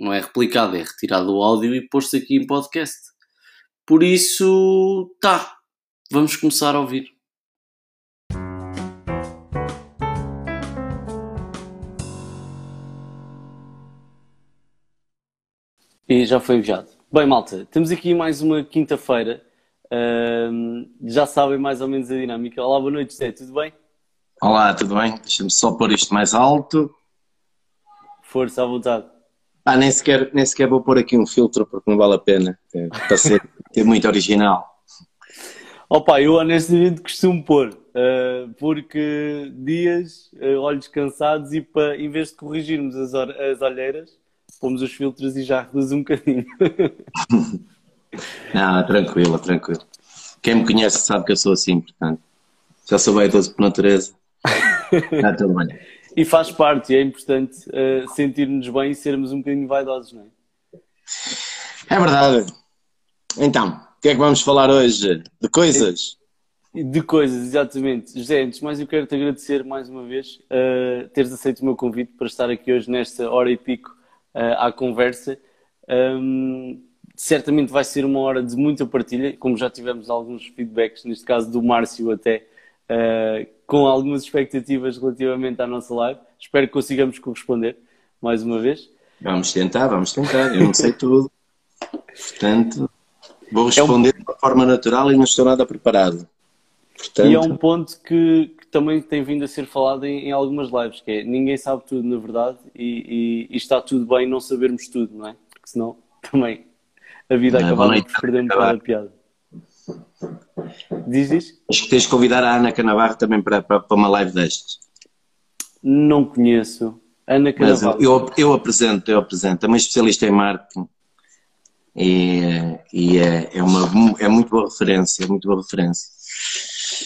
não é replicada, é retirado o áudio e posto aqui em podcast. Por isso, tá, vamos começar a ouvir. E já foi enviado. Bem, malta, temos aqui mais uma quinta-feira. Uh, já sabem mais ou menos a dinâmica. Olá, boa noite, José, tudo bem? Olá, tudo bem? Deixa-me só pôr isto mais alto. Força à vontade. Ah, nem sequer, nem sequer vou pôr aqui um filtro porque não vale a pena. É, para ser, muito original. Opa, eu honestamente costumo pôr, uh, porque dias, uh, olhos cansados e para, em vez de corrigirmos as, as olheiras, pomos os filtros e já reduz um bocadinho. não, tranquilo, tranquilo. Quem me conhece sabe que eu sou assim, portanto, já sou bem por natureza. Está tudo bem. E faz parte, é importante uh, sentir-nos bem e sermos um bocadinho vaidosos, não é? É verdade. Então, o que é que vamos falar hoje? De coisas? De coisas, exatamente. José, antes mais eu quero te agradecer mais uma vez uh, teres aceito o meu convite para estar aqui hoje nesta hora e pico uh, à conversa. Um, certamente vai ser uma hora de muita partilha, como já tivemos alguns feedbacks, neste caso do Márcio até, uh, com algumas expectativas relativamente à nossa live. Espero que consigamos corresponder mais uma vez. Vamos tentar, vamos tentar. Eu não sei tudo. Portanto, vou responder é um... de uma forma natural e não estou nada preparado. Portanto... E é um ponto que, que, também tem vindo a ser falado em, em, algumas lives, que é ninguém sabe tudo na verdade e, e, e, está tudo bem não sabermos tudo, não é? Porque senão também a vida não, acaba por perder um bocado a piada. Diz, diz? Acho que tens de convidar a Ana Canavarro também para, para, para uma live destas. Não conheço. Ana Canavarro. Eu, eu, apresento, eu apresento. É uma especialista em marketing. E, e é, é, uma, é muito boa referência, é muito boa referência.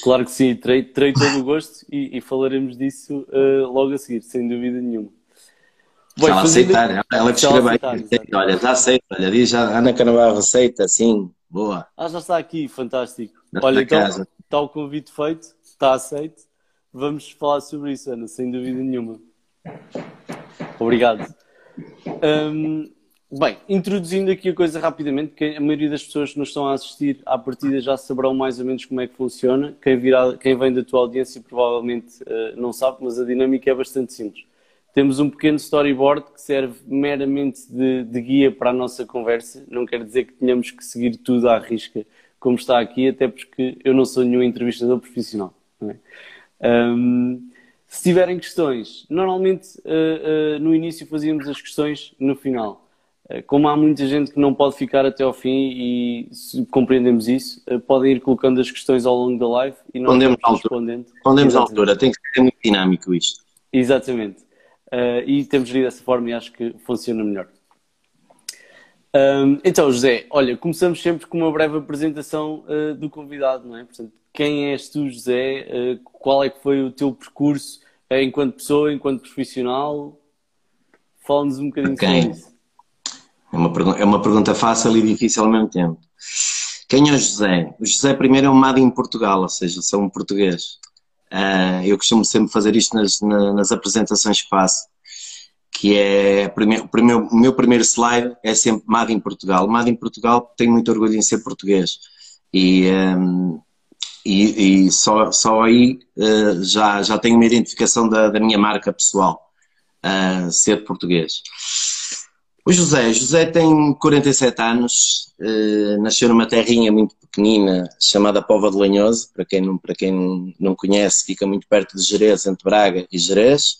Claro que sim, terei, terei todo o gosto e, e falaremos disso uh, logo a seguir, sem dúvida nenhuma. Se ela aceitar, ela, ela escreve aí, olha, já aceita, olha, diz já, Ana Canavarro aceita, sim, Boa. Ah, já está aqui, fantástico. Olha, então casa. está o convite feito, está aceito. Vamos falar sobre isso, Ana, sem dúvida nenhuma. Obrigado. Um, bem, introduzindo aqui a coisa rapidamente, porque a maioria das pessoas que nos estão a assistir à partida já saberão mais ou menos como é que funciona. Quem, virá, quem vem da tua audiência provavelmente uh, não sabe, mas a dinâmica é bastante simples. Temos um pequeno storyboard que serve meramente de, de, guia para a nossa conversa. Não quer dizer que tenhamos que seguir tudo à risca como está aqui, até porque eu não sou nenhum entrevistador profissional. É? Um, se tiverem questões, normalmente uh, uh, no início fazíamos as questões no final. Uh, como há muita gente que não pode ficar até ao fim e compreendemos isso, podem ir colocando as questões ao longo da live e nós respondemos respondendo. Respondemos à altura, tem que ser muito dinâmico isto. Exatamente. Uh, e temos gerido dessa forma e acho que funciona melhor. Um, então, José, olha, começamos sempre com uma breve apresentação uh, do convidado, não é? Portanto, quem és tu, José? Uh, qual é que foi o teu percurso enquanto pessoa, enquanto profissional? Fala-nos um bocadinho okay. sobre isso. É uma, é uma pergunta fácil e difícil ao mesmo tempo. Quem é o José? O José primeiro é um mado em Portugal, ou seja, sou um português. Uh, eu costumo sempre fazer isto nas, nas apresentações que faço, que é o, meu primeiro slide é sempre Made em Portugal. Made em Portugal tem muito orgulho em ser português e, um, e, e, só, só aí uh, já, já tenho uma identificação da, da minha marca pessoal, uh, ser português. O José, José tem 47 anos, uh, nasceu numa terrinha muito pequenina chamada Pova de Lanhoso, para quem, não, para quem não conhece, fica muito perto de Jerez, entre Braga e Jerez.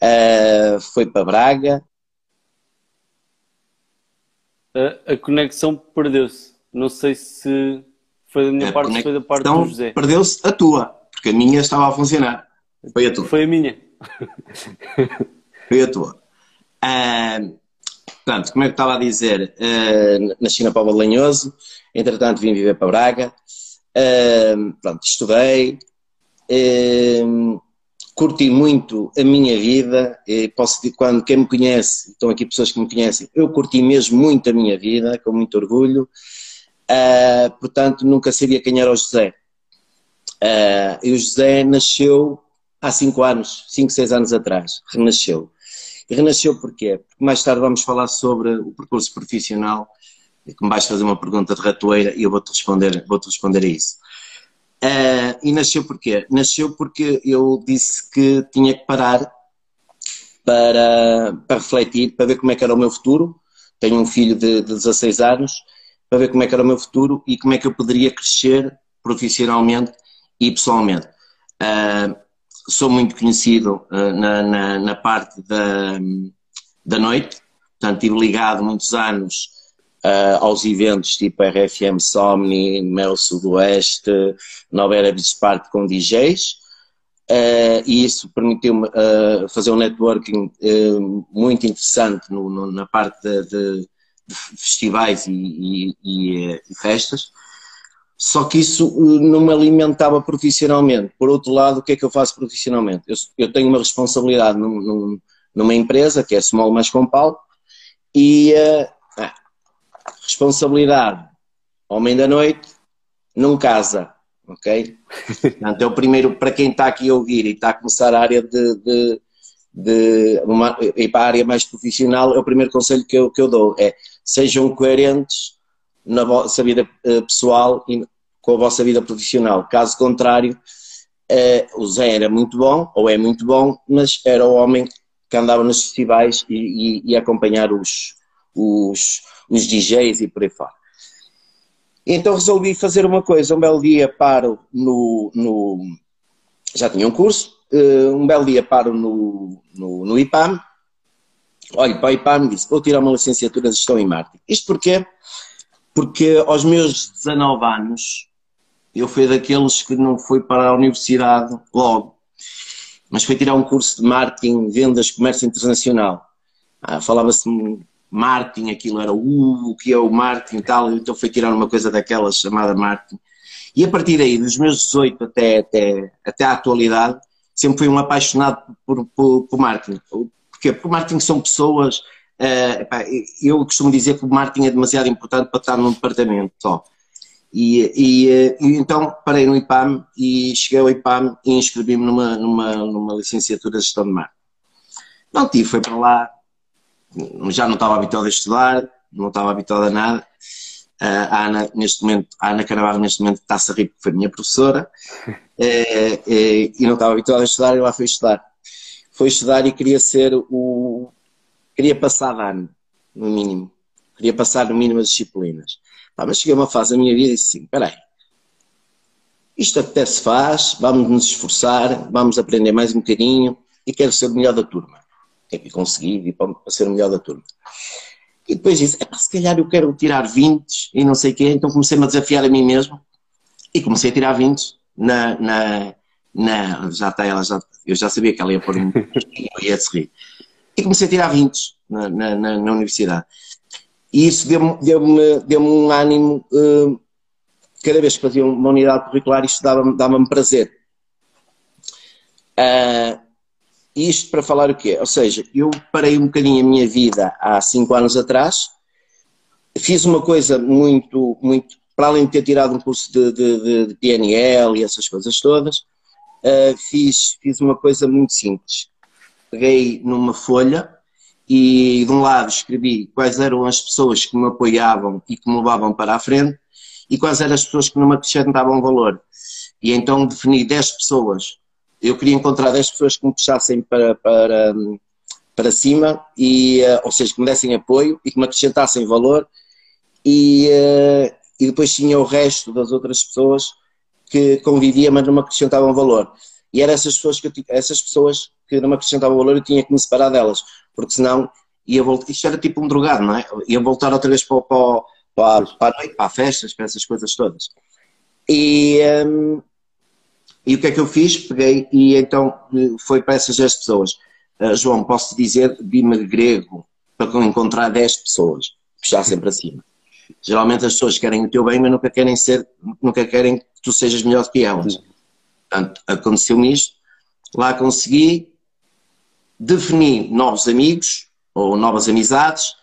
Uh, foi para Braga. A, a conexão perdeu-se. Não sei se foi da minha a parte ou foi da parte do José. Perdeu-se a tua, porque a minha estava a funcionar. Foi a tua. Foi a minha. foi a tua. Uh, Portanto, como é que estava a dizer, uh, nasci na Póvoa de Lanhoso, entretanto vim viver para Braga, uh, pronto, estudei, uh, curti muito a minha vida, e posso dizer, quando quem me conhece, estão aqui pessoas que me conhecem, eu curti mesmo muito a minha vida, com muito orgulho, portanto nunca sabia quem era o José. e o José nasceu há 5 anos, 5, 6 anos atrás, renasceu. E renasceu porquê? Porque mais tarde vamos falar sobre o percurso profissional que me vais fazer uma pergunta de ratoeira e eu vou-te responder, vou -te responder a isso. Uh, e nasceu porquê? Nasceu porque eu disse que tinha que parar para, para refletir, para ver como é que era o meu futuro. Tenho um filho de, de 16 anos, para ver como é que era o meu futuro e como é que eu poderia crescer profissionalmente e pessoalmente. Uh, sou muito conhecido uh, na, na, na, parte da, da noite, portanto, estive ligado muitos anos uh, aos eventos tipo RFM Somni, Mel Sudoeste, Nova Era Park com DJs, uh, e isso permitiu-me fazer um networking muito interessante no, no, na parte de, de, de festivais e, e, e, e festas. Só que isso uh, não me alimentava profissionalmente. Por outro lado, o que é que eu faço profissionalmente? Eu, eu tenho uma responsabilidade num, num, numa empresa, que é Small Mais Compal, e uh, ah, responsabilidade, homem da noite, não casa, ok? Portanto, é o primeiro, para quem está aqui a ouvir e está a começar a área de, de, de uma, ir para a área mais profissional, é o primeiro conselho que eu, que eu dou, é sejam coerentes na vossa vida uh, pessoal e com a vossa vida profissional. Caso contrário, uh, o Zé era muito bom, ou é muito bom, mas era o homem que andava nos festivais e, e, e acompanhar os, os, os DJs e por aí fora. Então resolvi fazer uma coisa, um belo dia paro no, no já tinha um curso, uh, um belo dia paro no, no, no IPAM, olho para o IPAM e disse, vou tirar uma licenciatura de gestão em marketing. Isto porquê? Porque aos meus 19 anos eu fui daqueles que não fui para a universidade logo, mas fui tirar um curso de marketing, vendas, comércio internacional. Ah, Falava-se marketing, aquilo era uh, o que é o marketing e tal, então fui tirar uma coisa daquelas chamada marketing. E a partir daí, dos meus 18 até, até, até à atualidade, sempre fui um apaixonado por, por, por marketing. Porque, porque marketing são pessoas, eu costumo dizer que o marketing é demasiado importante para estar num departamento só. E, e, eh, então parei no IPAM e cheguei ao IPAM e inscrevi-me numa, numa, numa licenciatura de gestão de marketing. Não tive, foi para lá, já não estava habituado a estudar, não estava habituado a nada. Uh, a Ana, neste momento, a Ana Canavarro, neste momento, está-se a rir porque foi minha professora e não estava habituado a estudar e lá fui estudar. Foi estudar e queria ser o, queria passar de ano, no mínimo. Queria passar no mínimo as disciplinas. Pá, mas cheguei a uma fase da minha vida e disse assim, espera aí, isto até se faz, vamos nos esforçar, vamos aprender mais um bocadinho e quero ser o melhor da turma. E consegui ir para ser o melhor da turma. E depois disse, se calhar eu quero tirar 20 e não sei o quê, então comecei-me a desafiar a mim mesmo e comecei a tirar 20 na, na, na já está ela, já, eu já sabia que ela ia pôr um e ia se rir e comecei a tirar 20 na, na, na, na universidade. E isso deu-me deu deu um ânimo, uh, cada vez que fazia uma unidade curricular, isto dava-me dava prazer. Uh, isto para falar o quê? Ou seja, eu parei um bocadinho a minha vida há 5 anos atrás, fiz uma coisa muito, muito, para além de ter tirado um curso de, de, de PNL e essas coisas todas, uh, fiz, fiz uma coisa muito simples peguei numa folha e de um lado escrevi quais eram as pessoas que me apoiavam e que me levavam para a frente e quais eram as pessoas que não me acrescentavam valor. E então defini 10 pessoas. Eu queria encontrar 10 pessoas que me puxassem para, para, para cima, e, eh, ou seja, que me dessem apoio e que me acrescentassem valor. E, eh, e depois tinha o resto das outras pessoas que convivia, mas não me acrescentavam valor. E eram essas pessoas que, essas pessoas que não me acrescentavam valor, eu tinha que me separar delas, porque senão ia voltar. Isto era tipo um drogado, não é? Ia voltar outra vez para, para, para, para a noite, para festas, para essas coisas todas. E, um, e o que é que eu fiz? Peguei e então foi para essas 10 pessoas. Uh, João, posso dizer, Bima grego, para encontrar 10 pessoas, puxar sempre acima. Geralmente as pessoas querem o teu bem, mas nunca querem ser, nunca querem que tu sejas melhor do que elas. Portanto, aconteceu-me isto, lá consegui, defini novos amigos ou novas amizades,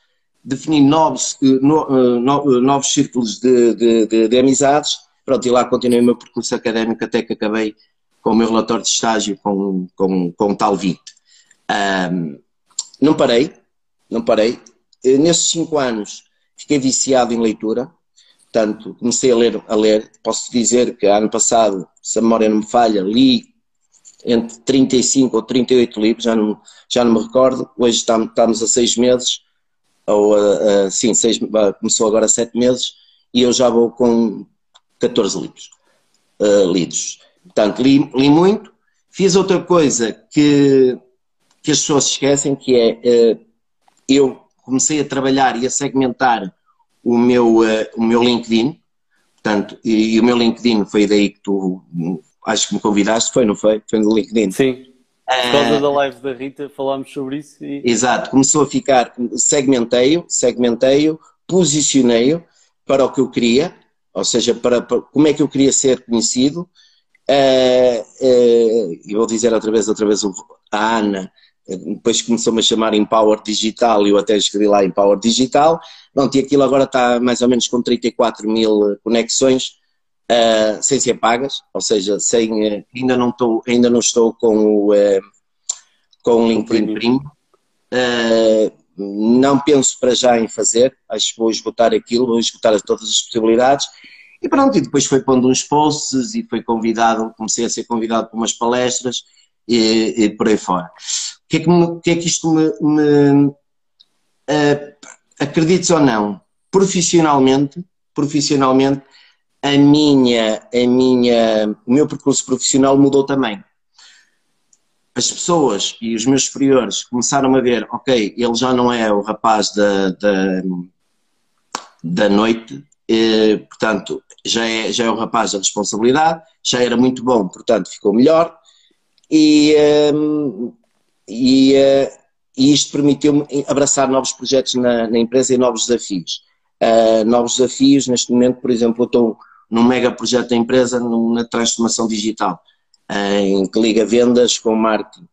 defini novos, eh, no, eh, no, eh, novos círculos de, de, de, de, amizades, pronto, e lá continuei o meu percurso académico até que acabei com o meu relatório de estágio com, com, com tal VIT. Um, não parei, não parei. Nesses cinco anos fiquei viciado em leitura, portanto, comecei a ler, a ler. Posso dizer que ano passado, se a memória não me falha, li entre 35 ou 38 livros, já não, já não me recordo. Hoje estamos a seis meses, ou uh, uh, sim, seis, uh, começou agora sete meses, e eu já vou com 14 livros lidos. Portanto, li, li muito. Fiz outra coisa que, que as pessoas esquecem, que é eu comecei a trabalhar e a segmentar o meu, o meu LinkedIn. Portanto, e, e o meu LinkedIn foi daí que tu acho que me convidaste, foi, não foi? Foi no LinkedIn. Sim. Por causa da live da Rita falámos sobre isso e... Exato, começou a ficar, segmentei-o, segmentei-o, posicionei-o para o que eu queria, ou seja, para, para, como é que eu queria ser conhecido. Uh, uh, e vou dizer outra vez, outra vez a Ana, depois começou-me a chamar Empower Digital e eu até escrevi lá Empower Digital. Pronto, e aquilo agora está mais ou menos com 34 mil conexões uh, sem ser pagas, ou seja, sem, uh, ainda, não estou, ainda não estou com o, uh, com o LinkedIn Primo. não penso para já em fazer, acho que vou esgotar aquilo, vou esgotar todas as possibilidades. E pronto, e depois foi pondo uns posts e foi convidado, comecei a ser convidado para umas palestras e, e por aí fora. Que é que, me, que, é que isto me, me uh, acredites ou não, profissionalmente, profissionalmente a minha, a minha, o meu percurso profissional mudou também. As pessoas e os meus superiores começaram a ver, ok, ele já não é o rapaz da, da, da noite, e, portanto, já é, já é o rapaz da responsabilidade, já era muito bom, portanto, ficou melhor. E, um, e, uh, e isto permitiu-me abraçar novos projetos na, na, empresa e novos desafios. Uh, novos desafios, neste momento, por exemplo, eu estou num mega projeto da empresa na transformação digital, uh, em que liga vendas com marketing.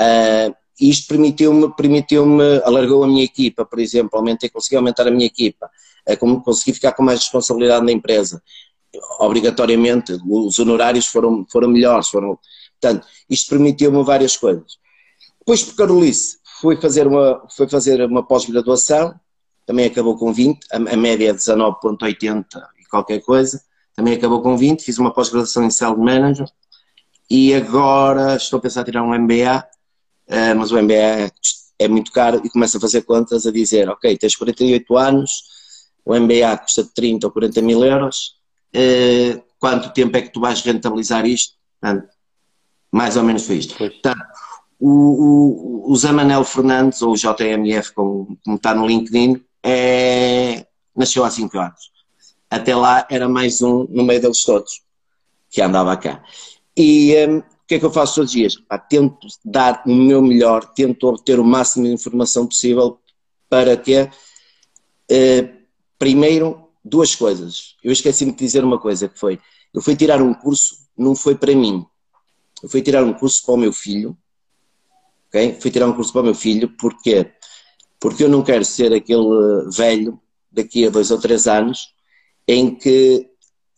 Uh, isto permitiu-me, permitiu-me, alargou a minha equipa, por exemplo, aumentei, consegui aumentar a minha equipa, consegui ficar com mais responsabilidade na empresa. Obrigatoriamente, os honorários foram, foram melhores, foram, portanto, isto permitiu-me várias coisas. Depois, por Carolice, fui fazer uma, fui fazer uma pós-graduação, também acabou com 20, a, a média é 19,80 e qualquer coisa também acabou com 20, fiz uma pós-graduação em Sales Manager e agora estou a pensar em tirar um MBA, eh, mas o MBA é muito caro e começo a fazer contas a dizer, ok, tens 48 anos, o MBA custa 30 ou 40 mil euros, eh, quanto tempo é que tu vais rentabilizar isto? Portanto, mais ou menos foi isto. Portanto, o, o, o Zé Manel Fernandes, ou o JMF, como, como está no LinkedIn, é, nasceu há 5 anos até lá era mais um no meio deles todos, que andava cá. E um, o que é que eu faço todos os dias? Pá, tento dar o meu melhor, tento obter o máximo de informação possível para que, uh, primeiro, duas coisas. Eu esqueci-me de dizer uma coisa, que foi, eu fui tirar um curso, não foi para mim, eu fui tirar um curso para o meu filho, ok? Fui tirar um curso para o meu filho, porquê? Porque eu não quero ser aquele velho daqui a dois ou três anos em que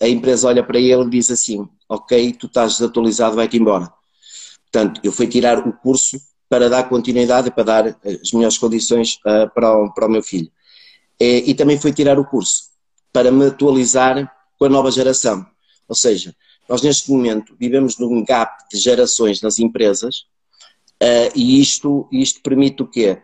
a empresa olha para ele e diz assim: Ok, tu estás desatualizado, vai-te embora. Portanto, eu fui tirar o curso para dar continuidade para dar as melhores condições uh, para, o, para o meu filho. E, e também fui tirar o curso para me atualizar com a nova geração. Ou seja, nós neste momento vivemos num gap de gerações nas empresas uh, e isto, isto permite o quê?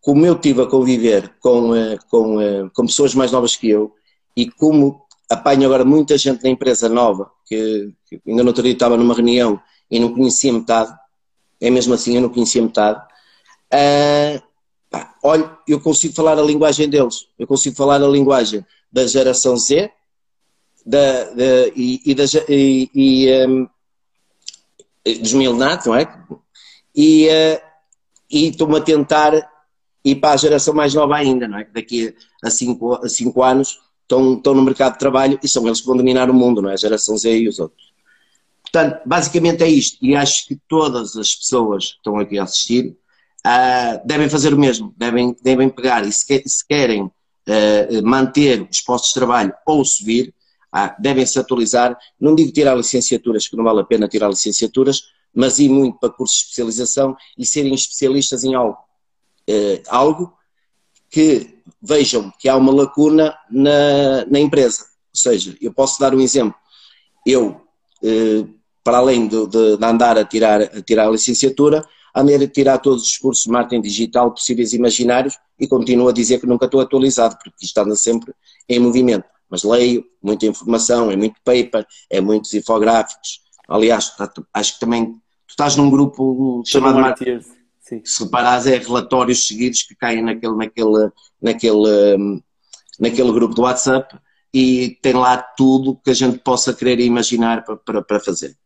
Como eu estive a conviver com, uh, com, com pessoas mais novas que eu, e como apanho agora muita gente na empresa nova, que, que ainda no outro dia estava numa reunião e não conhecia metade, é mesmo assim, eu não conhecia metade, uh, pá, olha, eu consigo falar a linguagem deles, eu consigo falar a linguagem da geração Z da, da, e, e, da, e, e um, dos milionários, não é? E uh, estou-me a tentar e para a geração mais nova ainda, não é? Daqui a cinco, a cinco anos estão, estão no mercado de trabalho e são eles que vão dominar o mundo, não é? A geração Z e os outros. Portanto, basicamente é isto, e acho que todas as pessoas que estão aqui a assistir uh, devem fazer o mesmo, devem, devem pegar e se, se querem uh, manter os postos de trabalho ou subir, uh, devem se atualizar. Não digo tirar licenciaturas, que não vale a pena tirar licenciaturas, mas ir muito para cursos de especialização e serem especialistas em algo. algo que vejam que há uma lacuna na, na empresa. Ou seja, eu posso dar um exemplo. Eu, para além de, de, de andar a tirar, a tirar a licenciatura, andei a tirar todos os cursos de marketing digital possíveis e imaginários e continuo a dizer que nunca estou atualizado, porque isto anda sempre em movimento. Mas leio muita informação, é muito paper, é muitos infográficos. Aliás, tá, acho que também tu estás num grupo chamado Marketing. Se reparares, é relatórios seguidos que caem naquele, naquele, naquele, hum, naquele grupo do WhatsApp e tem lá tudo que a gente possa querer imaginar para, para, para fazer.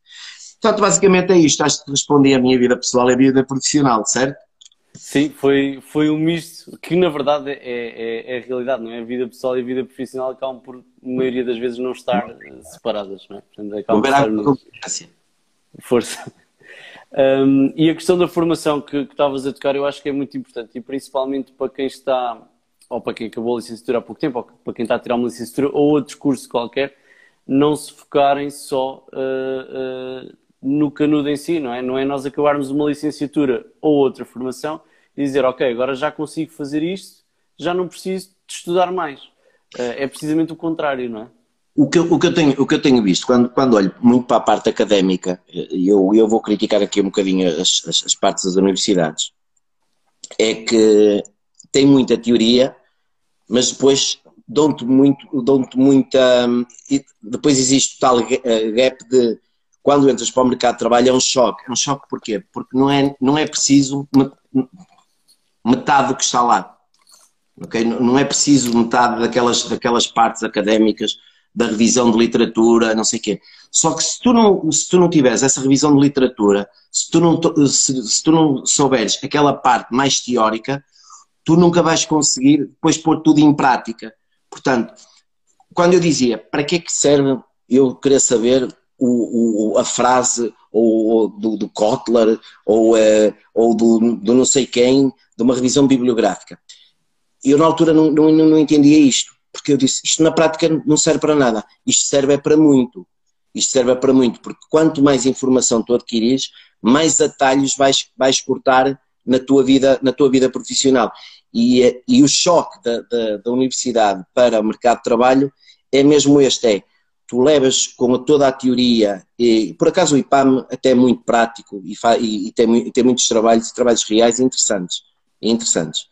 Portanto, basicamente é isto. Acho que respondi a minha vida pessoal e a vida profissional, certo? Sim, foi, foi um misto que na verdade é, é, é, a realidade, não é? A vida pessoal e a vida profissional acabam por, maioria das vezes, não estar separadas, não é? Portanto, acabam por estar Força. Um, e a questão da formação que, que estavas a tocar, eu acho que é muito importante e principalmente para quem está, ou para quem acabou a licenciatura há pouco tempo, ou para quem está a tirar uma licenciatura ou outro curso qualquer, não se focarem só uh, uh, no canudo em si, não é? Não é nós acabarmos uma licenciatura ou outra formação e dizer, ok, agora já consigo fazer isto, já não preciso de estudar mais. Eh, é precisamente o contrário, não é? O que, o que, eu, tenho, o que eu tenho visto, quando, quando olho muito para a parte académica, e eu, eu vou criticar aqui um bocadinho as, as, as partes das universidades, é que tem muita teoria, mas depois dão-te muito, dão-te muita. depois existe tal gap de quando entras para o mercado de trabalho é um choque. É um choque porquê? Porque não é, não é preciso metade do que está lá. Okay? Não é preciso metade daquelas, daquelas partes académicas da revisão de literatura, não sei o quê. Só que se tu não, se tu não tiveres essa revisão de literatura, se tu não, se, se tu não souberes aquela parte mais teórica, tu nunca vais conseguir depois pôr tudo em prática. Portanto, quando eu dizia para que é que serve eu querer saber o, o, a frase ou, do, do Kotler ou, uh, ou do, do, não sei quem, de uma revisão bibliográfica. Eu na altura não, não, não entendia isto, porque eu disse, isto na prática não serve para nada, isto serve é para muito. Isto serve é para muito, porque quanto mais informação tu adquires, mais atalhos vais, vais cortar na tua vida, na tua vida profissional. E, eh, e o choque da, da, da universidade para o mercado de trabalho é mesmo este, é tu levas com toda a teoria, e por acaso o IPAM até é muito prático e, e, e, tem, tem, muitos trabalhos, trabalhos reais interessantes, interessantes.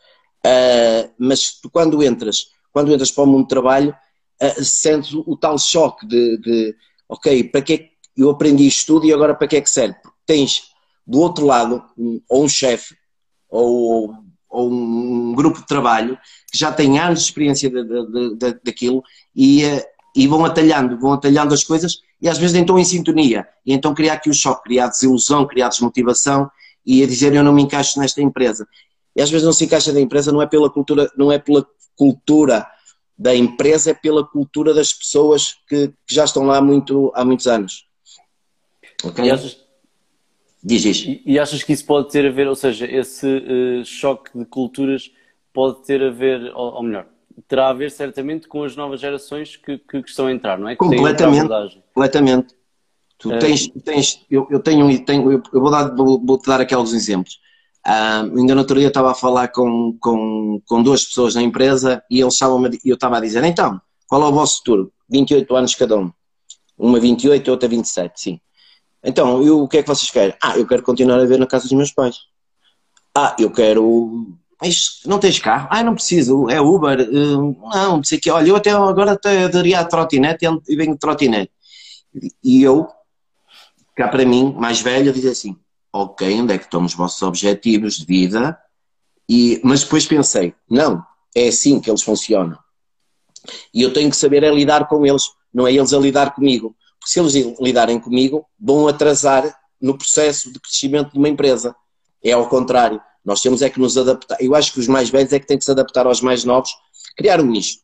Uh, mas tu quando entras, quando entras para o mundo de trabalho, uh, sentes o, tal choque de, de, ok, para é que eu aprendi isto tudo e agora para que é que serve? Porque tens do outro lado um, ou um chefe ou, ou, um grupo de trabalho que já tem anos de experiência de, de, daquilo e uh, e vão atalhando, vão atalhando as coisas e às vezes nem estão em sintonia. E então criar aqui o choque, criar desilusão, criar desmotivação e a dizer eu não me encaixo nesta empresa. E às vezes não se encaixa na empresa, não é pela cultura, não é pela cultura da empresa, é pela cultura das pessoas que, que já estão lá há, muito, há muitos anos. Ok? E achas, Diz isso. E, e, achas que isso pode ter a ver, ou seja, esse uh, choque de culturas pode ter a ver, ou, ou melhor, terá a ver certamente com as novas gerações que, que, que estão a entrar, não é? Que completamente, completamente. Tu é. tens, tens eu, eu tenho, tenho eu, vou, dar, vou, vou, te dar aqui alguns exemplos. Uh, ainda no outro dia estava a falar com, com, com duas pessoas na empresa e eles estavam eu estava a dizer, então, qual é o vosso futuro? 28 anos cada um. Uma 28 e outra 27, sim. Então, eu, o que é que vocês querem? Ah, eu quero continuar a ver na casa dos meus pais. Ah, eu quero mas não tens carro? Ah, não preciso, é Uber. Uh, não, sei que. Olha, eu até agora até daria a trotinete e venho de trotinete. E eu, cá para mim, mais velho, dizer assim: ok, onde é que estão os vossos objetivos de vida? E, mas depois pensei: não, é assim que eles funcionam. E eu tenho que saber é lidar com eles, não é eles a lidar comigo. Porque se eles lidarem comigo, vão atrasar no processo de crescimento de uma empresa. É ao contrário Nós temos é que nos adaptar. Eu acho que os mais velhos é que têm que se adaptar aos mais novos, criar um nicho.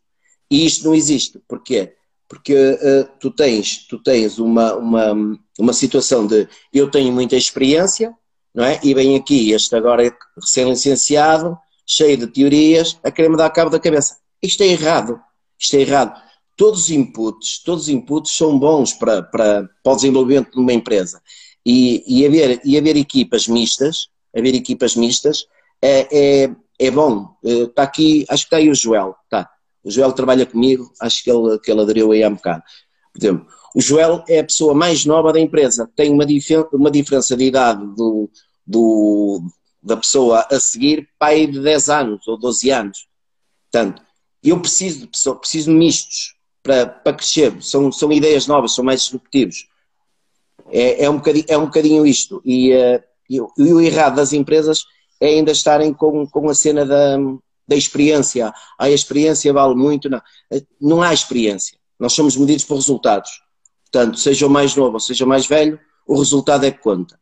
E isto não existe. Porquê? Porque uh, tu tens, tu tens uma, uma, uma situação de eu tenho muita experiência, não é? E vem aqui este agora recém-licenciado, cheio de teorias, a querer me dar cabo da cabeça. Isto é errado. Isto é errado. Todos os inputs, todos os inputs são bons para, para, para o desenvolvimento de uma empresa. E, e, haver, e haver equipas mistas, haver equipas mistas, é, é, é bom. Está eh, aqui, acho que está aí o Joel, tá. O Joel trabalha comigo, acho que ele, que ele aderiu aí há um bocado. Por exemplo, o Joel é a pessoa mais nova da empresa, tem uma, uma diferença de idade do, do, da pessoa a seguir, pai de 10 anos ou 12 anos. Portanto, eu preciso de pessoas, preciso de mistos para, para crescer, são, são ideias novas, são mais disruptivos. É, é, um, bocadinho, é um bocadinho isto. E, uh, e, e o errado das empresas é ainda estarem com, com a cena da, da experiência. Ah, a experiência vale muito. Não. não há experiência. Nós somos medidos por resultados. Portanto, seja o mais novo ou seja o mais velho, o resultado é que conta.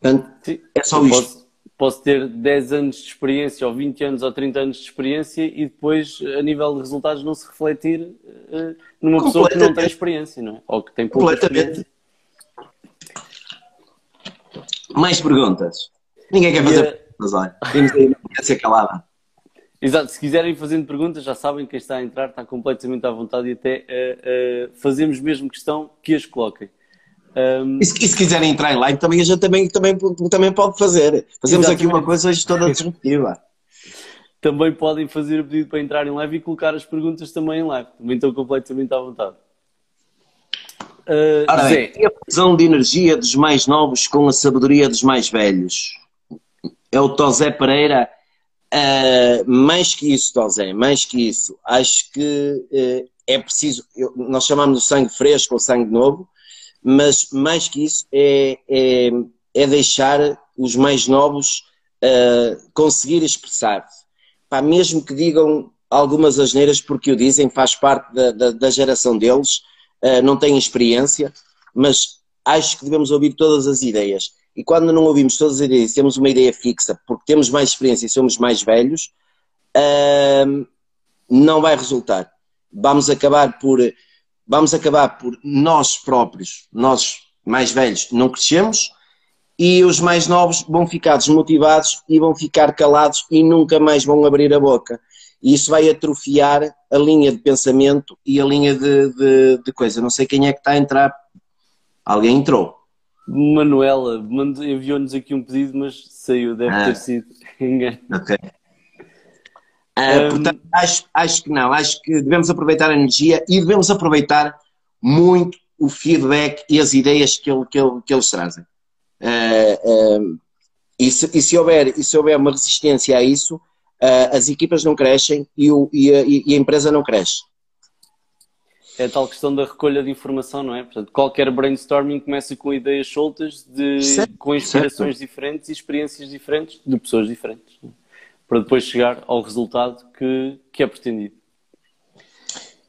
Portanto, Sim, é só isto. Posso, posso, ter 10 anos de experiência, ou 20 anos, ou 30 anos de experiência e depois, a nível de resultados, não se refletir uh, numa pessoa que não tem experiência, não é? Ou que tem pouca experiência. Mais perguntas? Ninguém quer fazer perguntas, olha. Temos aí uma ser calada. Exato, se quiserem fazendo perguntas, já sabem que quem está a entrar está completamente à vontade e até uh, uh, fazemos mesmo questão que as coloquem. Um... E, se, e, se, quiserem entrar em live, também a gente também, também, também pode fazer. Fazemos Exatamente. aqui uma coisa hoje toda disruptiva. também podem fazer o pedido para entrar em live e colocar as perguntas também em live. Também estão completamente à vontade. Uh, Ora bem, a fusão de energia dos mais novos com a sabedoria dos mais velhos. É o Tosé Pereira. Uh, mais que isso, Tosé, mais que isso. Acho que uh, é preciso. Eu, nós chamamos de sangue fresco ou sangue novo, mas mais que isso é, é, é deixar os mais novos conseguir expressar-se. Mesmo que digam algumas asneiras porque o dizem, faz parte da, da, da geração deles uh, não têm experiência, mas acho que devemos ouvir todas as ideias. E quando não ouvimos todas as ideias, temos uma ideia fixa, porque temos mais experiência e somos mais velhos, uh, não vai resultar. Vamos acabar por vamos acabar por nós próprios, nós mais velhos, não crescemos e os mais novos vão ficar desmotivados e vão ficar calados e nunca mais vão abrir a boca. E isso vai atrofiar a linha de pensamento e a linha de, de, de coisa. Não sei quem é que está a entrar. Alguém entrou. Manuela enviou-nos aqui um pedido, mas saiu, deve ah. ter sido engano. Ok. Um... Portanto, acho, acho que não, acho que devemos aproveitar a energia e devemos aproveitar muito o feedback e as ideias que, ele, que, ele, que eles trazem. Uh, uh, e, se, e, se houver, e se houver uma resistência a isso, uh, as equipas não crescem e, o, e, a, e, a, empresa não cresce. É a tal questão da recolha de informação, não é? Portanto, qualquer brainstorming começa com ideias soltas, de, certo, com inspirações certo. diferentes e experiências diferentes de pessoas diferentes, é? para depois chegar ao resultado que, que é pretendido.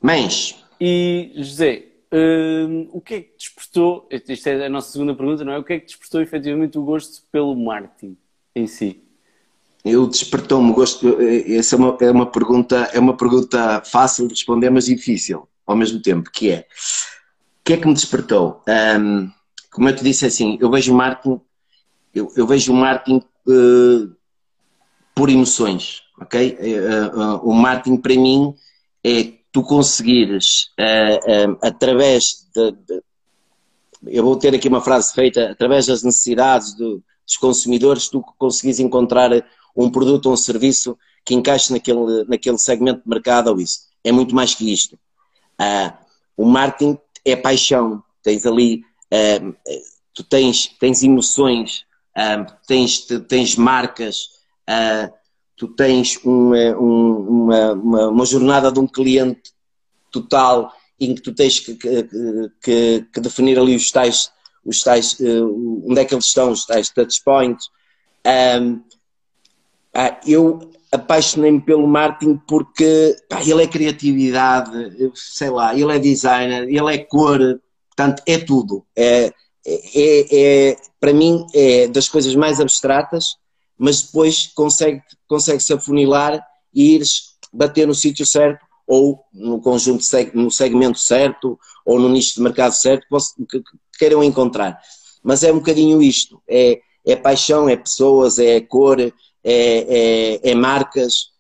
Mas. E, José, uh, o que é que despertou, isto é a nossa segunda pergunta, não é? O que é que despertou efetivamente o gosto pelo marketing em si? Eu despertou-me gosto. Essa é uma, é uma pergunta, é uma pergunta fácil de responder, mas difícil ao mesmo tempo, que é o que é que me despertou? Um, como eu te disse assim, eu vejo marketing, eu, eu vejo o marketing uh, por emoções, ok? Uh, uh, o marketing para mim é tu conseguires através de, de, eu vou ter aqui uma frase feita, através das necessidades do, dos consumidores, tu conseguires encontrar um produto ou um serviço que encaixe naquele, naquele segmento de mercado ou isso. É muito mais que isto. Uh, o marketing é paixão. Tens ali, uh, tu tens, tens emoções, uh, tens, tens marcas, tu tens um, um, uma, uma, uma, jornada de um cliente total em que tu tens que, que, que, definir ali os tais, os tais onde é que eles estão, os tais touch points. Ah, eu apaixonei-me pelo marketing porque pá, ele é criatividade, sei lá, ele é designer, ele é cor, portanto é tudo. É, é, é, para mim é das coisas mais abstratas, mas depois consegue, consegue se afunilar e ires bater no sítio certo ou no conjunto, no segmento certo ou no nicho de mercado certo que queiram encontrar. Mas é um bocadinho isto, é, é paixão, é pessoas, é cor, é, é, é marcas,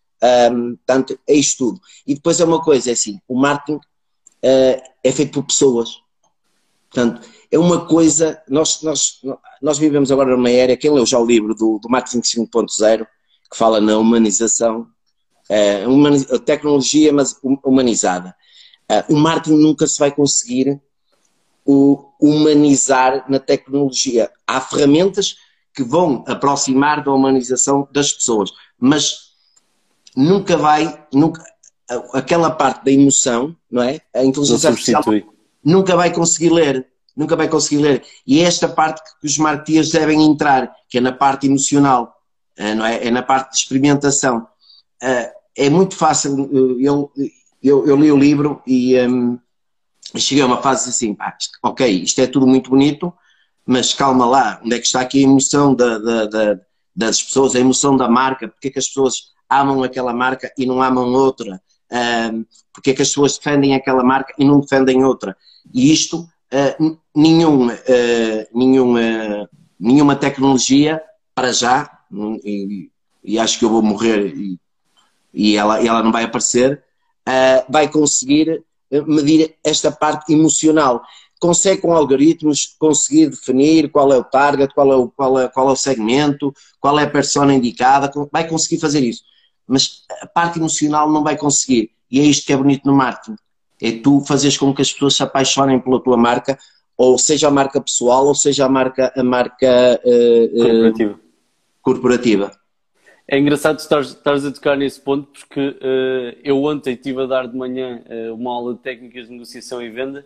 um, tanto, é isto tudo. E depois é uma coisa, é assim, o marketing uh, é feito por pessoas. Portanto, é uma coisa, nós, nós, nós vivemos agora numa era, quem leu já o livro do, do Marketing 5.0, que fala na humanização, uh, tecnologia, mas humanizada. Uh, o marketing nunca se vai conseguir o humanizar na tecnologia. Há ferramentas que vão aproximar da humanização das pessoas, mas nunca vai, nunca, aquela parte da emoção, não é? A inteligência artificial nunca vai conseguir ler, nunca vai conseguir ler. E é esta parte que os marketeers devem entrar, que é na parte emocional, eh, não é? É na parte de experimentação. Eh, é muito fácil, eh, eu, eu, eu li o livro e um, cheguei a uma fase assim, pá, ok, isto é tudo muito bonito, mas calma lá, onde é que está aqui a emoção da, da, da, das pessoas, a emoção da marca, porque é que as pessoas amam aquela marca e não amam outra, um, porque é que as pessoas defendem aquela marca e não defendem outra. E isto, uh, nenhum, uh, nenhum, uh, nenhuma tecnologia, para já, e, e, acho que eu vou morrer e, e ela, e ela não vai aparecer, vai conseguir medir esta parte emocional consegue com algoritmos conseguir definir qual é o target, qual é o, qual é, qual é o segmento, qual é a persona indicada, vai conseguir fazer isso. Mas a parte emocional não vai conseguir. E é isto que é bonito no marketing. É tu fazeres com que as pessoas se apaixonem pela tua marca, ou seja a marca pessoal, ou seja a marca, a marca uh, corporativa. Uh, corporativa. É engraçado estares a tocar nesse ponto, porque uh, eu ontem estive a dar de manhã uma aula de técnicas de negociação e venda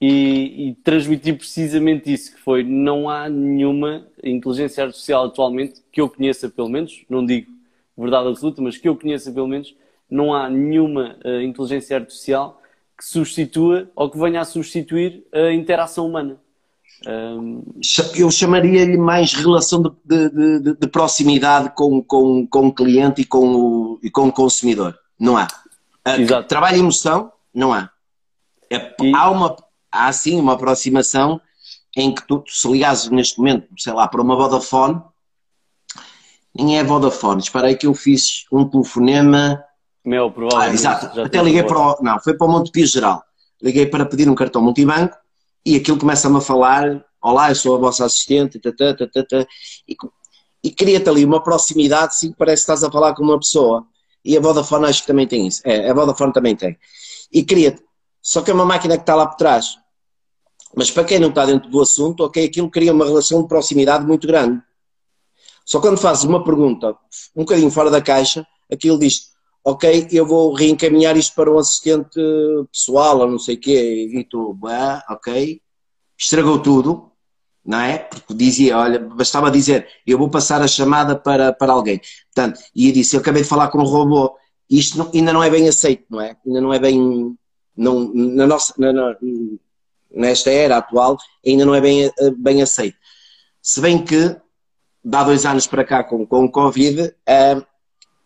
e, e transmitir precisamente isso, que foi não há nenhuma inteligência artificial atualmente que eu conheça pelo menos, não digo verdade absoluta, mas que eu conheça pelo menos, não há nenhuma uh, inteligência artificial que substitua ou que venha a substituir a interação humana. Um... Eu chamaria-lhe mais relação de, de, de, de, proximidade com, com, com o cliente e com o, e com o consumidor. Não há. Exato. Trabalho e emoção, não há. É, e... Há uma há sim uma aproximação em que tu, se ligares neste momento, sei lá, para uma Vodafone, nem é Vodafone, espera aí que eu fiz um telefonema. Meu, provavelmente. Ah, exato, até liguei para o. Não, foi para o Montepio Geral. Liguei para pedir um cartão multibanco e aquilo começa-me a falar: Olá, eu sou a vossa assistente, tata, tata, tata, e, e cria-te ali uma proximidade, sim, parece que estás a falar com uma pessoa. E a Vodafone acho que também tem isso. É, a Vodafone também tem. E cria-te só que é uma máquina que está lá por trás. Mas para quem não está dentro do assunto, ok, aquilo cria uma relação de proximidade muito grande. Só quando fazes uma pergunta um bocadinho fora da caixa, aquilo diz, ok, eu vou reencaminhar isto para um assistente pessoal ou não sei o quê, e tu, ah, ok, estragou tudo, não é? Porque dizia, olha, bastava dizer, eu vou passar a chamada para, para alguém. Portanto, e eu disse, eu acabei de falar com um robô, isto não, ainda não é bem aceito, não é? Ainda não é bem não, na nossa, na, na, nesta era atual, ainda não é bem, eh, bem aceito. Se bem que, dá dois anos para cá com, com o Covid, é,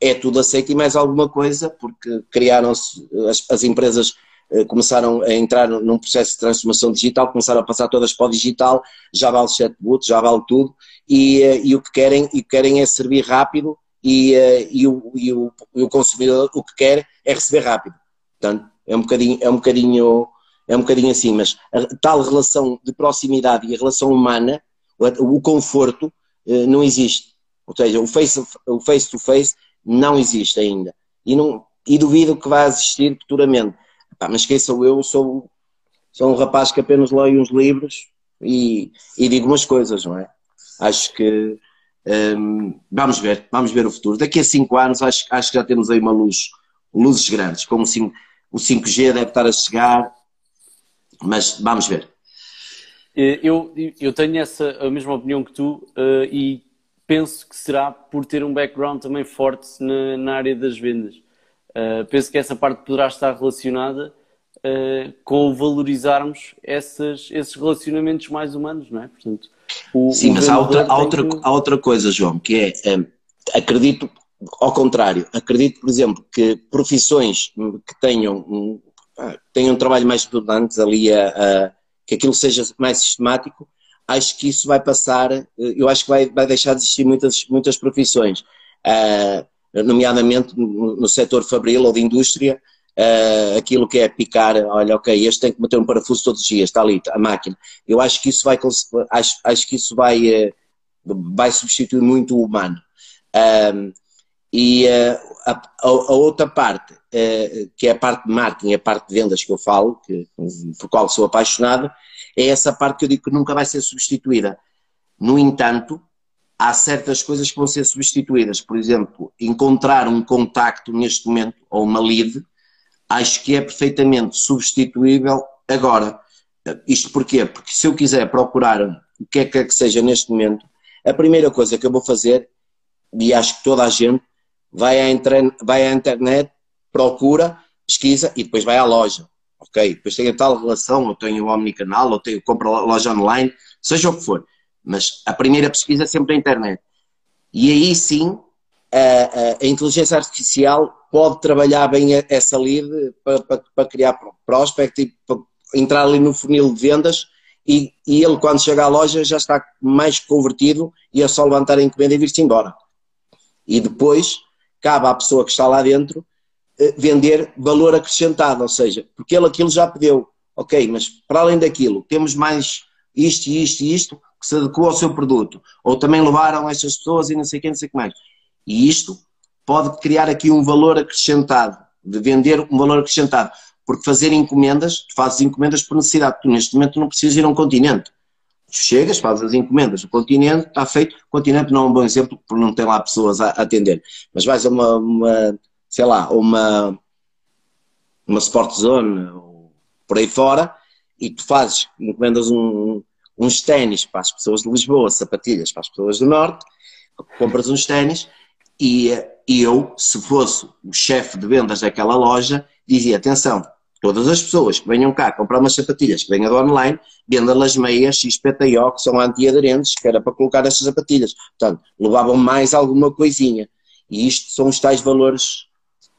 é tudo aceito e mais alguma coisa, porque criaram-se, as, as, empresas eh, começaram a entrar num processo de transformação digital, começaram a passar todas para o digital, já vale chatbot, já vale tudo, e, e, o que querem, e querem é servir rápido e, e, o, e, o, e o consumidor o que quer é receber rápido. Portanto, é um bocadinho, é um bocadinho, é um bocadinho assim, mas a tal relação de proximidade e a relação humana, o, conforto, eh, não existe. Ou seja, o face, o face to face não existe ainda. E, não, e duvido que vá existir futuramente. Mas quem sou eu? Sou, sou um rapaz que apenas leio uns livros e, e digo umas coisas, não é? Acho que um, vamos ver, vamos ver o futuro. Daqui a cinco anos acho, acho que já temos aí uma luz, luzes grandes, como cinco, o 5G deve estar a chegar, mas vamos ver. Eh, eu, eu tenho essa a mesma opinião que tu uh, e penso que será por ter um background também forte na, na área das vendas. Uh, penso que essa parte poderá estar relacionada uh, com valorizarmos essas, esses relacionamentos mais humanos, não é? Portanto, o, Sim, o mas há outra, há, outra, que... há outra coisa, João, que é um, acredito ao contrário. Acredito, por exemplo, que profissões que tenham, tenham um trabalho mais estudante ali, a, a, que aquilo seja mais sistemático, acho que isso vai passar, eu acho que vai, vai deixar de existir muitas, muitas profissões, uh, nomeadamente no, no setor fabril ou de indústria, uh, aquilo que é picar, olha, ok, este tem que meter um parafuso todos os dias, está ali, a máquina. Eu acho que isso vai, acho, acho que isso vai, uh, vai substituir muito o humano. Uh, e a, a, outra parte, que é a parte de marketing, a parte de vendas que eu falo, que, por qual sou apaixonado, é essa parte que eu digo que nunca vai ser substituída. No entanto, há certas coisas que vão ser substituídas. Por exemplo, encontrar um contacto neste momento, ou uma lead, acho que é perfeitamente substituível agora. Isto porquê? Porque se eu quiser procurar o é que, é que seja neste momento, a primeira coisa que eu vou fazer, e acho que toda a gente, vai à, vai à internet, procura, pesquisa e depois vai à loja. Ok? Depois tem a tal relação, ou tenho o omnicanal, ou tenho, compro a loja online, seja o que for. Mas a primeira pesquisa é sempre a internet. E aí sim, a, a, a inteligência artificial pode trabalhar bem essa lead para, para, para criar prospect e para entrar ali no funil de vendas e, e, ele quando chega à loja já está mais convertido e é só levantar a encomenda e vir-se embora. E depois cabe à pessoa que está lá dentro eh, vender valor acrescentado, ou seja, porque ele aquilo já pediu, ok, mas para além daquilo temos mais isto isto e isto que se adequa ao seu produto, ou também levaram estas pessoas e não sei quem, não sei que mais. E isto pode criar aqui um valor acrescentado, de vender um valor acrescentado. Porque fazer encomendas, tu fazes encomendas por necessidade. Tu neste momento não precisas ir a um continente. Chegas, fazes as encomendas. O continente está feito. O continente não é um bom exemplo porque não tem lá pessoas a atender. Mas vais a uma, uma sei lá, uma, uma Sport Zone, por aí fora, e tu fazes, encomendas um, uns ténis para as pessoas de Lisboa, sapatilhas para as pessoas do Norte, compras uns ténis e eu, se fosse o chefe de vendas daquela loja, dizia: atenção, todas as pessoas que venham cá comprar umas sapatilhas que venham do online, vendam-las meias XPTO, que são antiaderentes, que era para colocar essas sapatilhas. Portanto, levavam mais alguma coisinha. E isto são os tais valores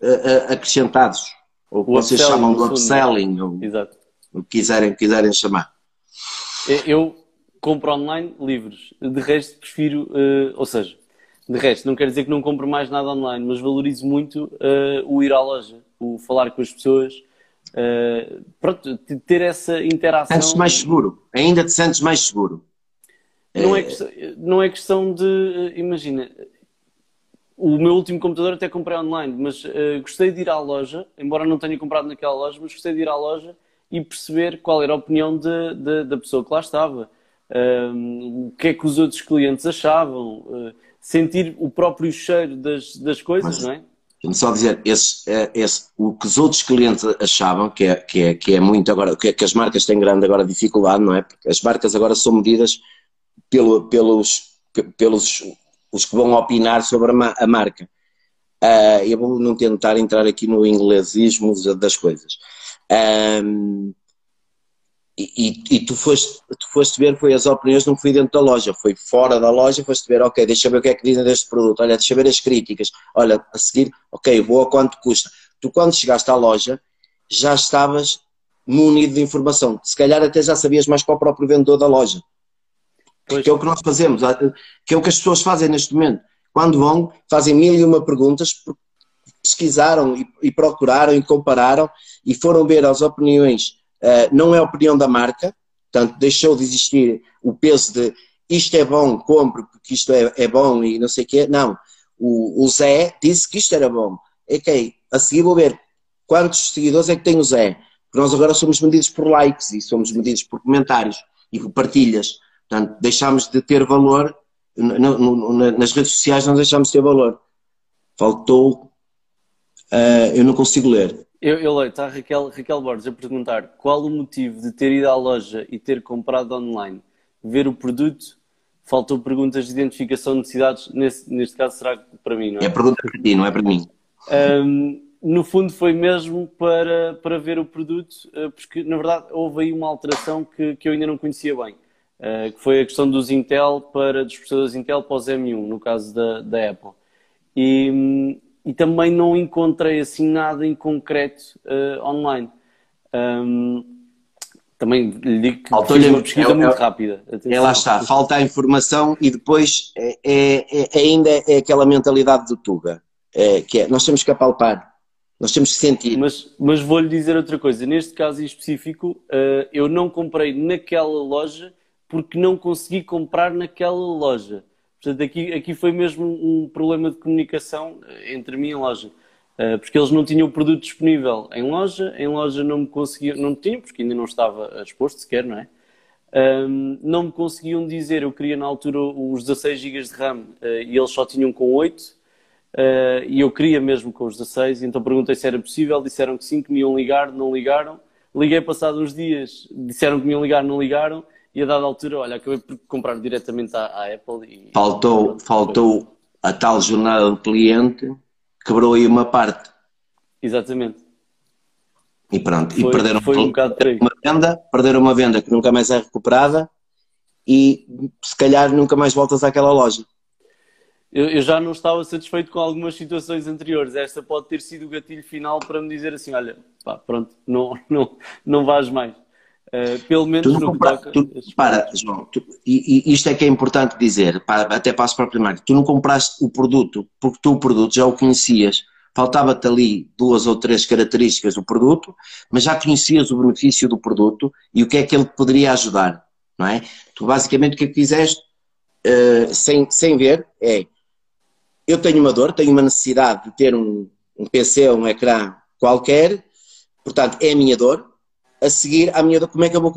uh, uh, acrescentados, ou que vocês chamam de upselling, ou Exato. o que quiserem, quiserem chamar. Eu compro online livros, de resto prefiro, uh, ou seja, de resto, não quer dizer que não compre mais nada online, mas valorizo muito uh, o ir à loja, o falar com as pessoas, uh, pronto, ter essa interação. Sentes mais seguro, ainda te sentes mais seguro. Não é, questão, não é questão de, uh, imagina, o meu último computador até comprei online, mas gostei de ir à loja, embora não tenha comprado naquela loja, mas gostei de ir à loja e perceber qual era a opinião de, de, da pessoa que lá estava. o que é que os outros clientes achavam, sentir o próprio cheiro das, das coisas, Mas, não é? Vamos só dizer, esse, é, esse, o que os outros clientes achavam, que é, que é, que é muito agora, que, é, que as marcas têm grande agora dificuldade, não é? Porque as marcas agora são medidas pelo, pelos, pelos os que vão opinar sobre a, a marca. Uh, eu vou não tentar entrar aqui no inglesismo das coisas. Um, e, e, tu, foste, tu foste ver, foi as opiniões, não fui dentro da loja, foi fora da loja, foste ver, ok, deixa ver o que é que dizem deste produto, olha, deixa ver as críticas, olha, a seguir, ok, vou a quanto custa. Tu quando chegaste à loja, já estavas munido de informação, se calhar até já sabias mais que o próprio vendedor da loja. Pois. Que é o que nós fazemos, que é o que as pessoas fazem neste momento. Quando vão, fazem mil e uma perguntas, pesquisaram e, e procuraram e compararam e foram ver as opiniões não é a opinião da marca, portanto, deixou de existir o peso de isto é bom, compre porque isto é, é bom e não sei o quê. Não. O, o, Zé disse que isto era bom. Ok, a seguir vou ver quantos seguidores é que tem o Zé. Porque nós agora somos medidos por likes e somos medidos por comentários e por partilhas. Portanto, deixámos de ter valor, nas redes sociais não deixámos de ter valor. Faltou, uh, eu não consigo ler. Eu, eu leio, está Raquel, Raquel Borges a perguntar qual o motivo de ter ido à loja e ter comprado online, ver o produto, faltou perguntas de identificação de necessidades, nesse, neste caso será para mim, não é? É pergunta para ti, não é para mim. Um, no fundo foi mesmo para, para ver o produto, eh, porque na verdade houve aí uma alteração que, que eu ainda não conhecia bem, uh, que foi a questão dos Intel para, dos processadores Intel para os M1, no caso da, da Apple. e, e também não encontrei assim nada em concreto uh, online. Um, também lhe digo que Faltou fiz uma pesquisa é, muito é, rápida. Atenção. É lá está, falta a informação e depois é, é, é ainda é aquela mentalidade do Tuga, é, que é, nós temos que apalpar, nós temos que sentir. Mas, mas vou-lhe dizer outra coisa, neste caso em específico, uh, eu não comprei naquela loja porque não consegui comprar naquela loja. Portanto, aqui, aqui foi mesmo um problema de comunicação eh, entre mim e a loja. Uh, porque eles não tinham o produto disponível em loja, em loja não me conseguiam, não tinham, porque ainda não estava exposto sequer, não é? Não me conseguiam dizer, eu queria na altura os 16 GB de RAM uh, e eles só tinham com 8 uh, e eu queria mesmo com os 16, então perguntei se era possível, disseram que sim, que me iam ligar, não ligaram. Liguei passados uns dias, disseram que me iam ligar, não ligaram e a dada altura, olha, acabei por comprar diretamente à, à Apple. E, faltou, faltou a tal jornada do cliente, quebrou aí uma parte. Exatamente. E pronto, foi, e perderam, foi um perderam uma venda, perderam uma venda que nunca mais é recuperada e se calhar nunca mais voltas àquela loja. Eu, eu, já não estava satisfeito com algumas situações anteriores. Esta pode ter sido o gatilho final para me dizer assim: olha, pá, pronto, não, não, não vais mais. Uh, pelo menos no compra, tu, Para, João, tu, e, e, isto é que é importante dizer, para, até para as próprias marcas. Tu não compraste o produto porque tu o produto já o conhecias. Faltava-te ali duas ou três características do produto, mas já conhecias o benefício do produto e o que é que ele poderia ajudar, não é? Tu basicamente o que é que fizeste, uh, sem, sem ver, é eu tenho uma dor, tenho uma necessidade de ter um, um PC ou um ecrã qualquer, portanto é a minha dor, a seguir à minha dor, como é que eu vou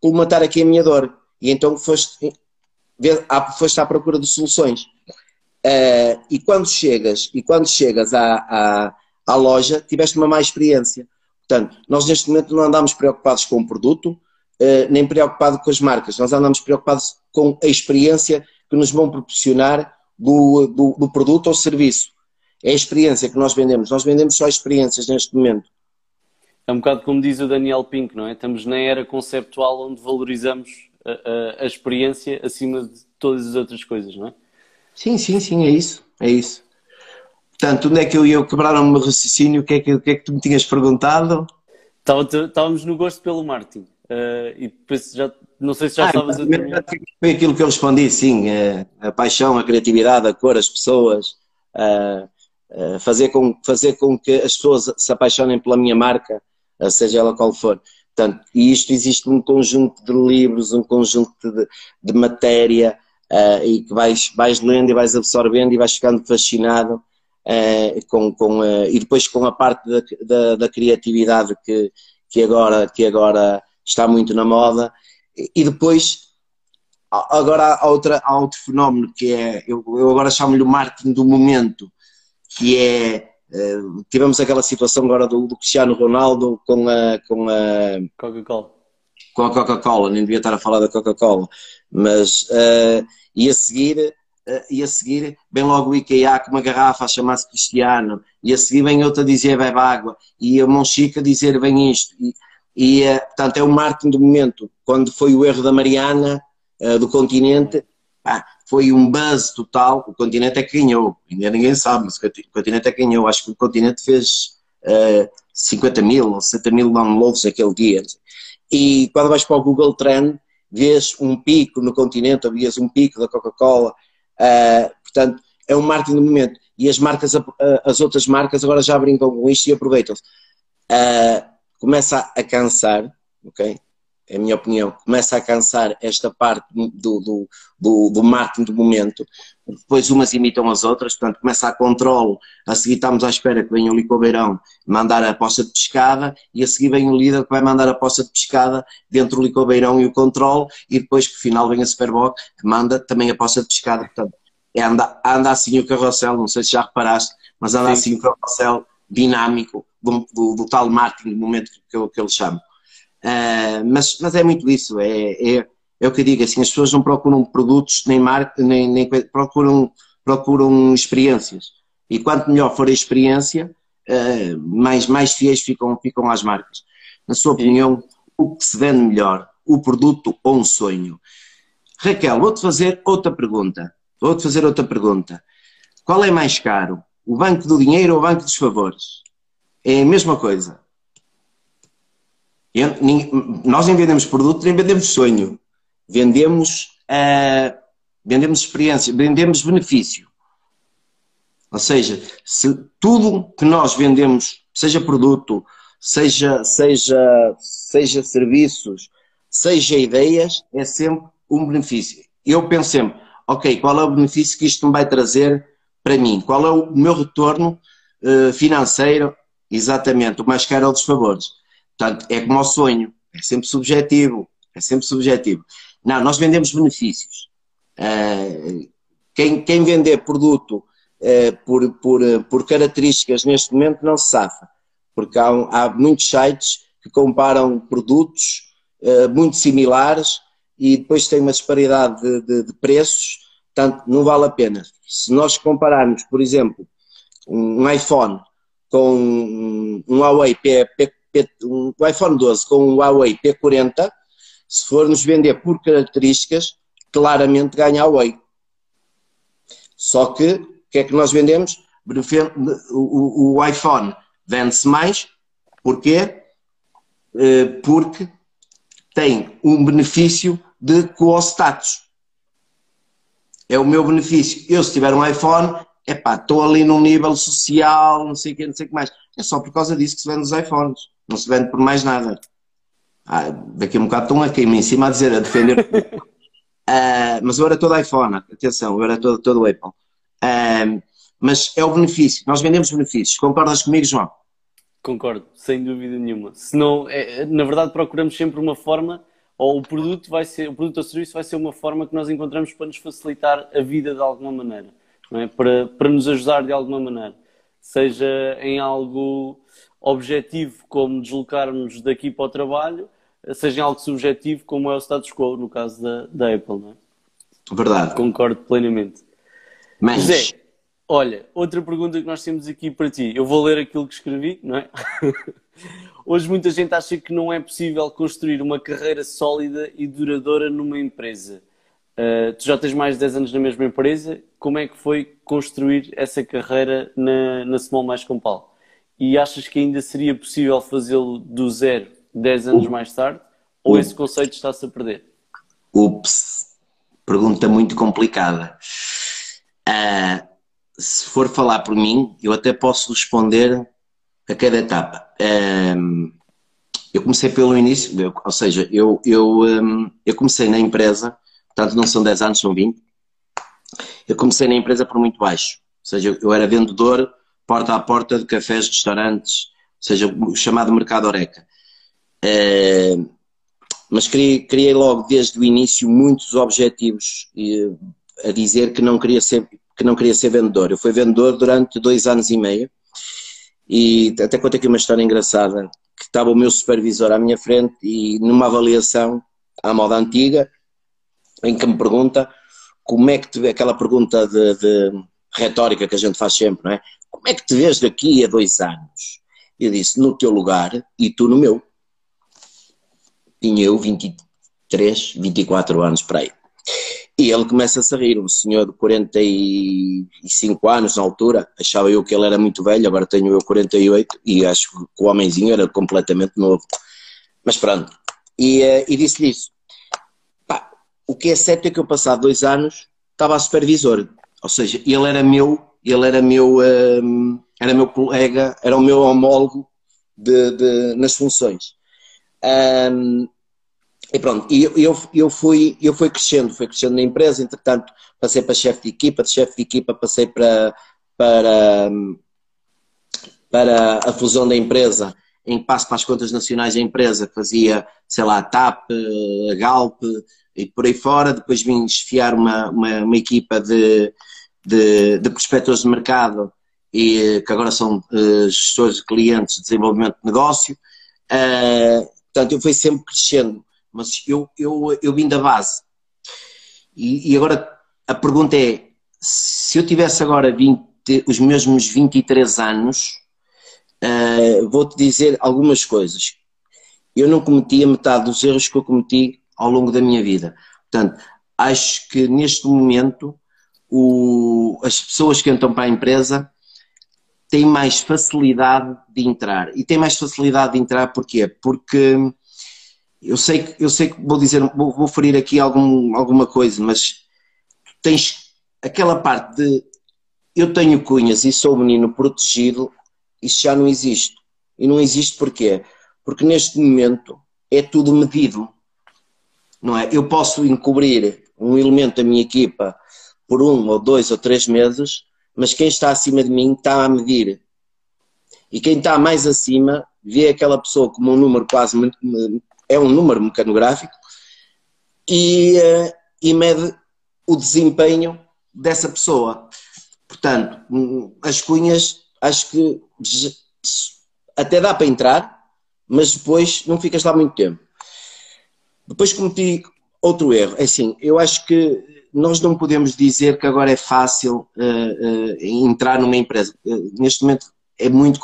colmatar aqui a minha dor? E então foste, foste à procura de soluções. Uh, e quando chegas, e quando chegas à, à, à, loja, tiveste uma má experiência. Portanto, nós neste momento não andamos preocupados com o produto, uh, nem preocupados com as marcas, nós andamos preocupados com a experiência que nos vão proporcionar do, do, do produto ou serviço. É a experiência que nós vendemos. Nós vendemos só experiências neste momento. É um bocado como diz o Daniel Pink, não é? Estamos na era conceptual onde valorizamos a, a, a, experiência acima de todas as outras coisas, não é? Sim, sim, sim, é isso, é isso. Portanto, onde é que eu ia quebrar o meu raciocínio? O que é que, o que, é que tu me tinhas perguntado? Estávamos no gosto pelo marketing. Uh, e depois já, não sei se já ah, estavas a terminar. Foi aquilo que eu respondi, sim. Uh, a paixão, a criatividade, a cor, as pessoas. Uh, fazer, com, fazer com que as pessoas se apaixonem pela minha marca seja ela qual for. Portanto, e isto existe um conjunto de livros, um conjunto de, de matéria, uh, e que vais, vais lendo e vais absorvendo e vais ficando fascinado uh, com, com, uh, e depois com a parte da, da, da, criatividade que, que, agora, que agora está muito na moda. E depois, agora há, outra, há outro fenómeno que é, eu, eu agora chamo-lhe o marketing do momento, que é Uh, tivemos aquela situação agora do, do, Cristiano Ronaldo com a, com a Coca-Cola. Com a Coca-Cola, nem devia estar a falar da Coca-Cola, mas uh, e a seguir, uh, e a seguir vem logo o IKEA com uma garrafa a chamar-se Cristiano, e a seguir vem outra dizer bebe água, e a Monchica a dizer vem isto, e, e uh, portanto é o marketing do momento, quando foi o erro da Mariana, do continente, foi um buzz total. O continente é que ganhou, ainda ninguém sabe, mas o continente é que ganhou. Acho que o continente fez uh, 50 mil ou 60 mil downloads aquele dia. E quando vais para o Google Trend, vês um pico no continente, ou vês um pico da Coca-Cola. Uh, portanto, é um marketing do momento. E as marcas, as outras marcas agora já brincam com isto e aproveitam-se. Uh, começa a cansar, ok? É a minha opinião, começa a cansar esta parte do, do, do, do marketing do momento, depois umas imitam as outras, portanto começa a controle, a seguir estamos à espera que venha o Licobeirão mandar a poça de pescada e a seguir vem o líder que vai mandar a poça de pescada dentro do Licobeirão e o controle e depois que final vem a Superboc que manda também a poça de pescada, portanto é anda, anda assim o carrossel, não sei se já reparaste, mas anda Sim. assim o carrossel dinâmico do, do, do tal marketing do momento que que eu lhe chamo. Uh, mas, mas é muito isso, é, é, é, o que eu digo, assim, as pessoas não procuram produtos nem marca, nem, nem procuram, procuram experiências. E quanto melhor for a experiência, uh, mais, mais fiéis ficam, ficam às marcas. Na sua opinião, o que se vende melhor, o produto ou um sonho? Raquel, vou-te fazer outra pergunta. Vou-te fazer outra pergunta. qual é mais caro? O banco do dinheiro ou o banco dos favores? É a mesma coisa. Nós nem vendemos produto, nem vendemos sonho. Vendemos, uh, vendemos experiência, vendemos benefício. Ou seja, se tudo que nós vendemos, seja produto, seja, seja, seja serviços, seja ideias, é sempre um benefício. Eu penso sempre, ok, qual é o benefício que isto me vai trazer para mim? Qual é o meu retorno uh, financeiro? Exatamente, o mais caro é o dos favores. Portanto, é como o sonho, é sempre subjetivo, é sempre subjetivo. Não, nós vendemos benefícios. Uh, quem, quem vender produto uh, por, por, por características neste momento não se safa, porque há, há muitos sites que comparam produtos uh, muito similares e depois tem uma disparidade de, de, de, preços, portanto não vale a pena. Se nós compararmos, por exemplo, um iPhone com um Huawei P, P, Um iPhone 12 com um Huawei P40, se formos vender por características, claramente ganha Huawei. Só que, o que é que nós vendemos? O, o, o iPhone vende-se mais, porquê? Eh, porque tem um benefício de co-status. É o meu benefício. Eu, se tiver um iPhone, epá, estou ali num nível social, não sei o que, não sei o que mais. É só por causa disso que se vende os iPhones. Não se vende por mais nada. Ah, daqui a um bocado estão a cair-me em cima a dizer, a defender. uh, mas eu era todo iPhone, atenção, eu era todo, todo Apple. Uh, mas é o benefício, nós vendemos benefícios. Concordas comigo, João? Concordo, sem dúvida nenhuma. Senão, é, na verdade, procuramos sempre uma forma, ou o produto vai ser, o produto ou serviço vai ser uma forma que nós encontramos para nos facilitar a vida de alguma maneira, é? para, para nos ajudar de alguma maneira. Seja em algo objetivo, como deslocarmos daqui para o trabalho, seja em algo subjetivo, como é o status quo, no caso da, da Apple, não é? Verdade. Concordo plenamente. Mas... Zé, olha, outra pergunta que nós temos aqui para ti. Eu vou ler aquilo que escrevi, não é? Hoje muita gente acha que não é possível construir uma carreira sólida e duradoura numa empresa. Uh, tu já tens mais de 10 anos na mesma empresa. Como é que foi construir essa carreira na, na Small Mais Compal? E achas que ainda seria possível fazê-lo do zero 10 anos mais tarde? Ou Ups. esse conceito está-se a perder? Ups, pergunta muito complicada. Uh, se for falar por mim, eu até posso responder a cada etapa. Um, eu comecei pelo início, eu, ou seja, eu, eu, um, eu comecei na empresa, portanto não são 10 anos, são 20. Eu comecei na empresa por muito baixo, ou seja, eu era vendedor porta a porta de cafés, restaurantes, ou seja, o chamado mercado Oreca. Uh, mas criei, criei, logo desde o início muitos objetivos uh, a dizer que não queria ser que não queria ser vendedor. Eu fui vendedor durante dois anos e meio e até contei aqui uma história engraçada que estava o meu supervisor à minha frente e numa avaliação à moda antiga em que me pergunta como é que aquela pergunta de, de retórica que a gente faz sempre, não é? Como é que te vês daqui a dois anos? Eu disse, no teu lugar e tu no meu. Tinha eu 23, 24 anos para aí. E ele começa a rir, um senhor de 45 anos na altura, achava eu que ele era muito velho, agora tenho eu 48 e acho que o homenzinho era completamente novo. Mas pronto, e, eh, e disse-lhe isso. Pá, o que é certo é que eu passado dois anos estava a supervisor, ou seja, ele era meu, ele era meu, um, era meu colega, era o meu homólogo de, de nas funções. Um, e pronto, eu, eu, eu, fui, eu fui crescendo, fui crescendo na empresa, entretanto passei para chefe de equipa, de chefe de equipa passei para, para, para a fusão da empresa, em que passo para as contas nacionais da empresa, fazia, sei lá, TAP, Galp e por aí fora, depois vim esfiar uma, uma, uma equipa de, de, de prospectores de mercado e que agora são uh, gestores de clientes de desenvolvimento de negócio. Uh, portanto, eu fui sempre crescendo mas eu, eu, eu vim da base. E, e agora a pergunta é: se eu tivesse agora 20, os mesmos 23 anos, uh, vou-te dizer algumas coisas. Eu não cometi a metade dos erros que eu cometi ao longo da minha vida. Portanto, acho que neste momento o, as pessoas que entram para a empresa têm mais facilidade de entrar. E têm mais facilidade de entrar porquê? Porque eu sei que, eu sei que vou dizer, vou, vou ferir aqui algum, alguma coisa, mas tens aquela parte de eu tenho cunhas e sou menino protegido, isso já não existe. E não existe porquê? Porque neste momento é tudo medido. Não é? Eu posso encobrir um elemento da minha equipa por um ou dois ou três meses, mas quem está acima de mim está a medir. E quem está mais acima vê aquela pessoa como um número quase é um número mecanográfico e, uh, e mede o desempenho dessa pessoa. Portanto, hum, as cunhas acho que até dá para entrar, mas depois não ficas lá muito tempo. Depois cometi outro erro. É assim, eu acho que nós não podemos dizer que agora é fácil uh, uh, entrar numa empresa. Uh, neste momento é muito.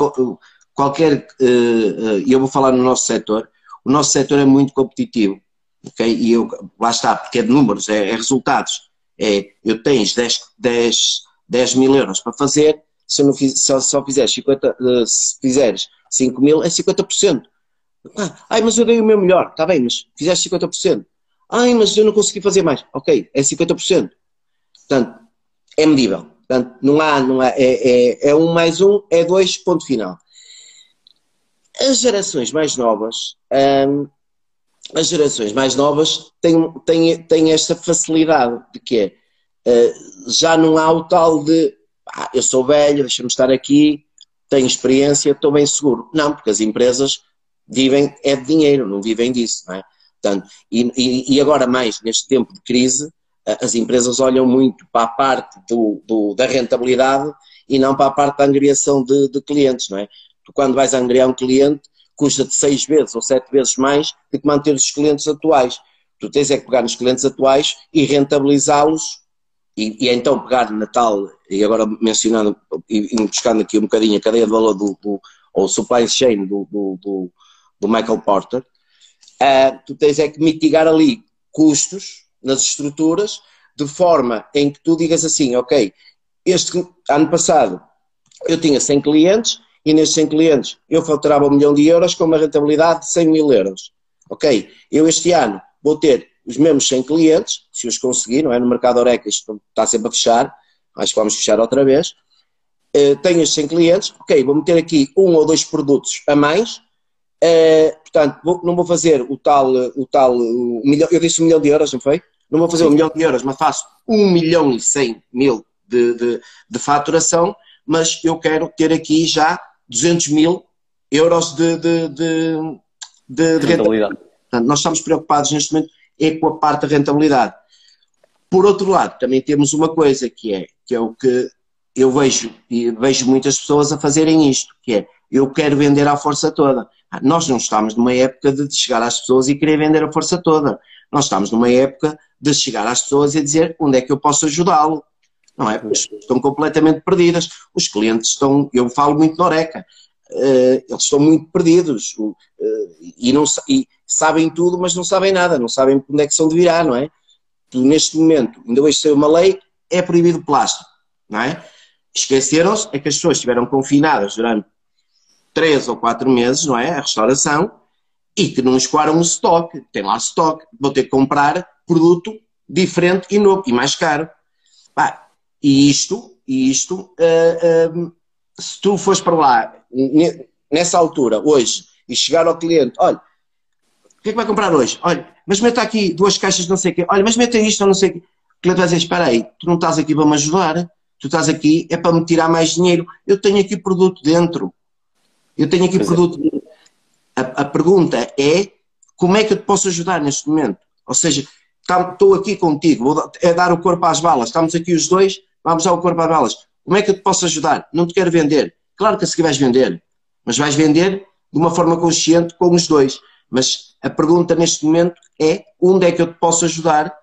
Qualquer. E eu vou falar no nosso setor. O nosso setor é muito competitivo. Okay? E eu, lá está, porque é de números, é, é resultados. É, eu tens 10, 10, 10 mil euros para fazer, se, não fiz, só, só fizeres 50, se fizeres 5 mil, é 50%. Ah, ai, mas eu dei o meu melhor, está bem, mas fizeste 50%. Ai, mas eu não consegui fazer mais. Ok, é 50%. Portanto, é medível. Portanto, não há, não há, é, é, é um mais um, é dois, ponto final. As gerações mais novas, hum, as gerações mais novas têm, têm, têm esta facilidade de que uh, já não há o tal de ah, eu sou velho, deixa-me estar aqui, tenho experiência, estou bem seguro. Não, porque as empresas vivem é de dinheiro, não vivem disso, não é? Portanto, e, e, agora mais neste tempo de crise, as empresas olham muito para a parte do, do, da rentabilidade e não para a parte da angriação de, de clientes, não é? Tu quando vais angriar um cliente, custa-te seis vezes ou sete vezes mais do que manter os clientes atuais. Tu tens é que pegar nos clientes atuais e rentabilizá-los e, e, então pegar na tal, e agora mencionando e, buscando aqui um bocadinho a cadeia de valor do, do ou supply chain do, do, do Michael Porter, uh, tu tens é que mitigar ali custos nas estruturas, de forma em que tu digas assim, ok, este ano passado eu tinha 100 clientes e nestes 100 clientes eu faturava um milhão de euros com uma rentabilidade de 100 mil euros. Ok, eu este ano vou ter os mesmos 100 clientes, se os conseguir, não é? No mercado Oreca isto está sempre a fechar, acho que vamos fechar outra vez. Uh, tenho estes 100 clientes, ok, vou meter aqui um ou dois produtos a mais, Uh, portanto, vou, não vou fazer o tal, o tal o milhão, eu disse um milhão de euros, não foi? Não vou fazer um milhão de euros, mas faço um milhão e cem mil de, de, de faturação, mas eu quero ter aqui já 200 mil euros de, de, de, de, de rentabilidade. Portanto, nós estamos preocupados neste momento é com a parte da rentabilidade. Por outro lado, também temos uma coisa que é, que é o que eu vejo, e vejo muitas pessoas a fazerem isto, que é, eu quero vender à força toda. Nós não estamos numa época de chegar às pessoas e querer vender a força toda. Nós estamos numa época de chegar às pessoas e dizer onde é que eu posso ajudá-lo. Não é? Pessoas estão completamente perdidas. Os clientes estão, eu falo muito na Oreca, uh, eles estão muito perdidos uh, e, não, e sabem tudo, mas não sabem nada, não sabem onde é que são de virar, não é? Neste momento, ainda hoje saiu uma lei, é proibido plástico, não é? Esqueceram-se é que as pessoas estiveram confinadas durante três ou quatro meses, não é? A restauração, e que não escoaram o estoque, tem lá estoque, vou ter que comprar produto diferente e novo, e mais caro. E isto, e isto, uh, uh, se tu fores para lá, nessa altura, hoje, e chegar ao cliente, olha, o que é que vai comprar hoje? Olha, mas meta aqui duas caixas de não sei o quê, olha, mas meta isto ou não sei o quê. O cliente vai dizer, espera aí, tu não estás aqui para me ajudar, tu estás aqui é para me tirar mais dinheiro, eu tenho aqui produto dentro, eu tenho aqui pois é. produto. É. A, a, pergunta é como é que eu te posso ajudar neste momento? Ou seja, estou aqui contigo, vou, é dar o corpo às balas, estamos aqui os dois, vamos dar o corpo às balas. Como é que eu te posso ajudar? Não te quero vender. Claro que a seguir vais vender, mas vais vender de uma forma consciente com os dois. Mas a pergunta neste momento é onde é que eu te posso ajudar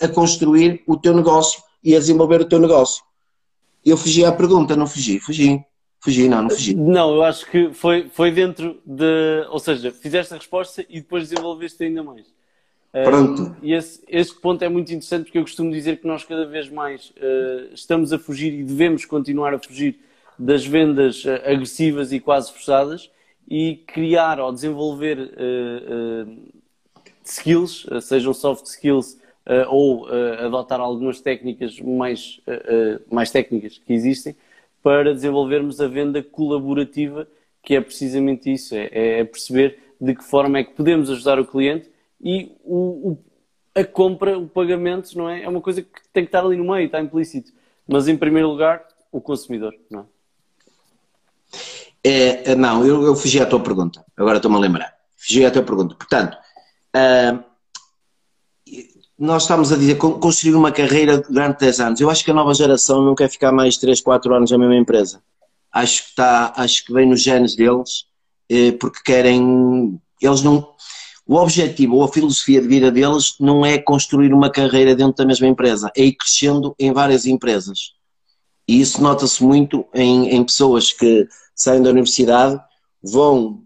a construir o teu negócio e a desenvolver o teu negócio. Eu fugi à pergunta, não fugi, fugi. Fugi, não, não fugi. Não, eu acho que foi, foi dentro de. Ou seja, fizeste a resposta e depois desenvolveste ainda mais. Pronto. Um, e esse, esse, ponto é muito interessante porque eu costumo dizer que nós cada vez mais uh, estamos a fugir e devemos continuar a fugir das vendas uh, agressivas e quase forçadas e criar ou desenvolver uh, skills, sejam soft skills ou adotar algumas técnicas mais, mais técnicas que existem para desenvolvermos a venda colaborativa, que é precisamente isso, é, é perceber de que forma é que podemos ajudar o cliente e o, o, a compra, o pagamento, não é? É uma coisa que tem que estar ali no meio, está implícito. Mas em primeiro lugar, o consumidor, não é? É, é não, eu, eu fugi à tua pergunta. Agora estou-me a lembrar. Fugi à tua pergunta. Portanto, uh, nós estamos a dizer construir uma carreira durante 10 anos. Eu acho que a nova geração não quer ficar mais 3, 4 anos na mesma empresa. Acho que, está, acho que vem nos genes deles, eh, porque querem. Eles não o objetivo ou a filosofia de vida deles não é construir uma carreira dentro da mesma empresa, é ir crescendo em várias empresas. E isso nota-se muito em, em, pessoas que saem da universidade, vão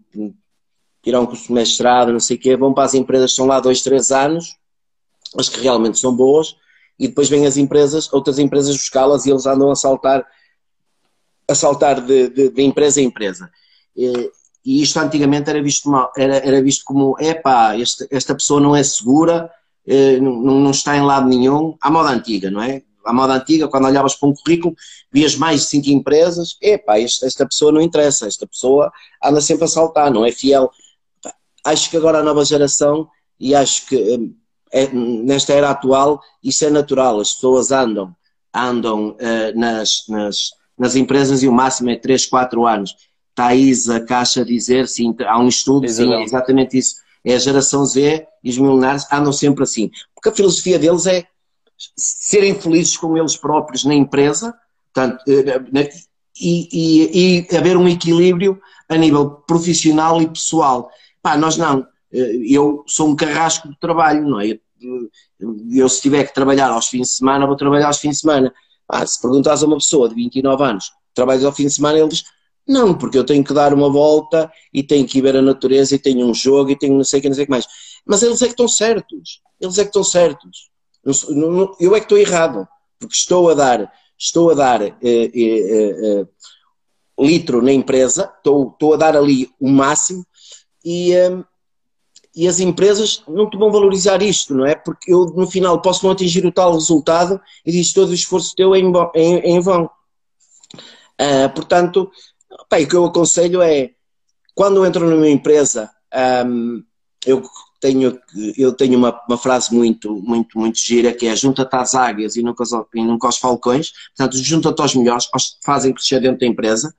tirar um mestrado, não sei o quê, vão para as empresas estão lá dois, três anos, as que realmente são boas, e depois vêm as empresas, outras empresas buscá-las e eles andam a saltar, a saltar de, de, de empresa em empresa. E isto antigamente era visto, mal, era, era visto como, epá, esta, esta pessoa não é segura, eh, não, não está em lado nenhum, à moda antiga, não é? À moda antiga, quando olhavas para um currículo, vias mais de cinco empresas, epá, esta, esta pessoa não interessa, esta pessoa anda sempre a saltar, não é fiel. Acho que agora a nova geração, e acho que eh, é, nesta era atual, isso é natural, as pessoas andam, andam uh, nas, nas, nas empresas e o máximo é 3, 4 anos Thais, a Caixa dizer, sim, há um estudo, sim, é exatamente isso. É a geração Z e os milionários andam sempre assim. Porque a filosofia deles é serem felizes com eles próprios na empresa portanto, eh, e, e, e haver um equilíbrio a nível profissional e pessoal. Pá, nós não. Eh, eu sou um carrasco de trabalho, não é? Eu, se tiver que trabalhar aos fins de semana, vou trabalhar aos fins de semana. Ah, se perguntas a uma pessoa de 29 anos, trabalha ao fim de semana, ele diz, não, porque eu tenho que dar uma volta e tenho que ir ver a natureza e tenho um jogo e tenho não sei o que, não sei o que mais. Mas eles é que estão certos. Eles é que estão certos. Eu é que estou errado, porque estou a dar, estou a dar eh, eh, eh litro na empresa, estou, estou a dar ali o máximo e, eh, e as empresas não te vão valorizar isto, não é? Porque eu no final posso não atingir o tal resultado e diz todo o esforço teu é em, em, em vão. Uh, portanto, Bem, o que eu aconselho é, quando eu entro numa empresa, um, eu tenho, eu tenho uma, uma, frase muito, muito, muito gira que é junta-te às águias e nunca, e nunca aos falcões, portanto, junta-te aos melhores, aos que fazem crescer dentro da empresa,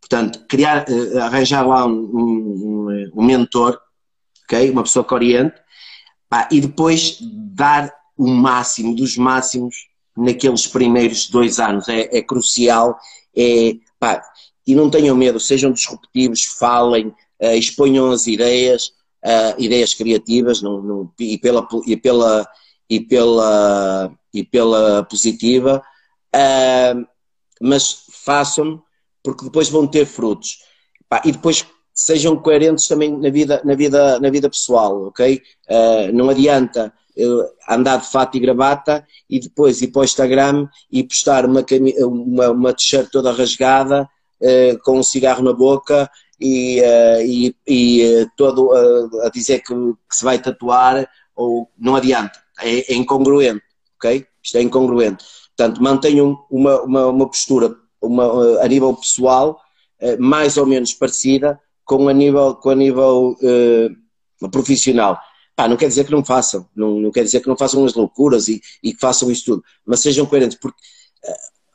portanto, criar, uh, arranjar lá um, um, um, mentor, ok? Uma pessoa que oriente, pá, e depois dar o máximo dos máximos naqueles primeiros dois anos, é, é crucial, é, pá, e não tenham medo, sejam disruptivos, falem, uh, exponham as ideias, uh, ideias criativas e, pela, e, pela, e, pela, e pela positiva, uh, mas façam porque depois vão ter frutos. E depois sejam coerentes também na vida, na vida, na vida pessoal, ok? não adianta andar de fato e gravata e depois ir para o Instagram e postar uma, uma, uma t-shirt toda rasgada uh, com um cigarro na boca e, uh, e, e todo a dizer que, que, se vai tatuar, ou não adianta, é, é, incongruente, ok? Isto é incongruente. Portanto, mantenham uma, uma, uma postura uma, a nível pessoal mais ou menos parecida com a nível, com a nível profissional. Pá, não quer dizer que não façam, não, não quer dizer que não façam as loucuras e, e que façam isso tudo, mas sejam coerentes, porque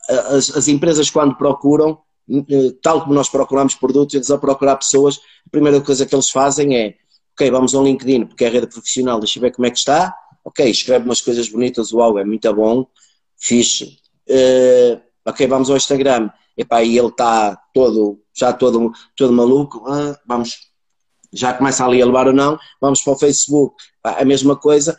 as, as empresas quando procuram eh, tal como nós procuramos produtos, eles a procurar pessoas, a primeira coisa que eles fazem é, ok, vamos ao LinkedIn, porque é a rede profissional, deixa eu ver como é que está, ok, escreve umas coisas bonitas, uau, é muito bom, fixe, uh, ok, vamos ao Instagram, epá, e ele está todo, já todo, todo maluco, uh, vamos, já começa ali a levar ou não, vamos para o Facebook, a mesma coisa,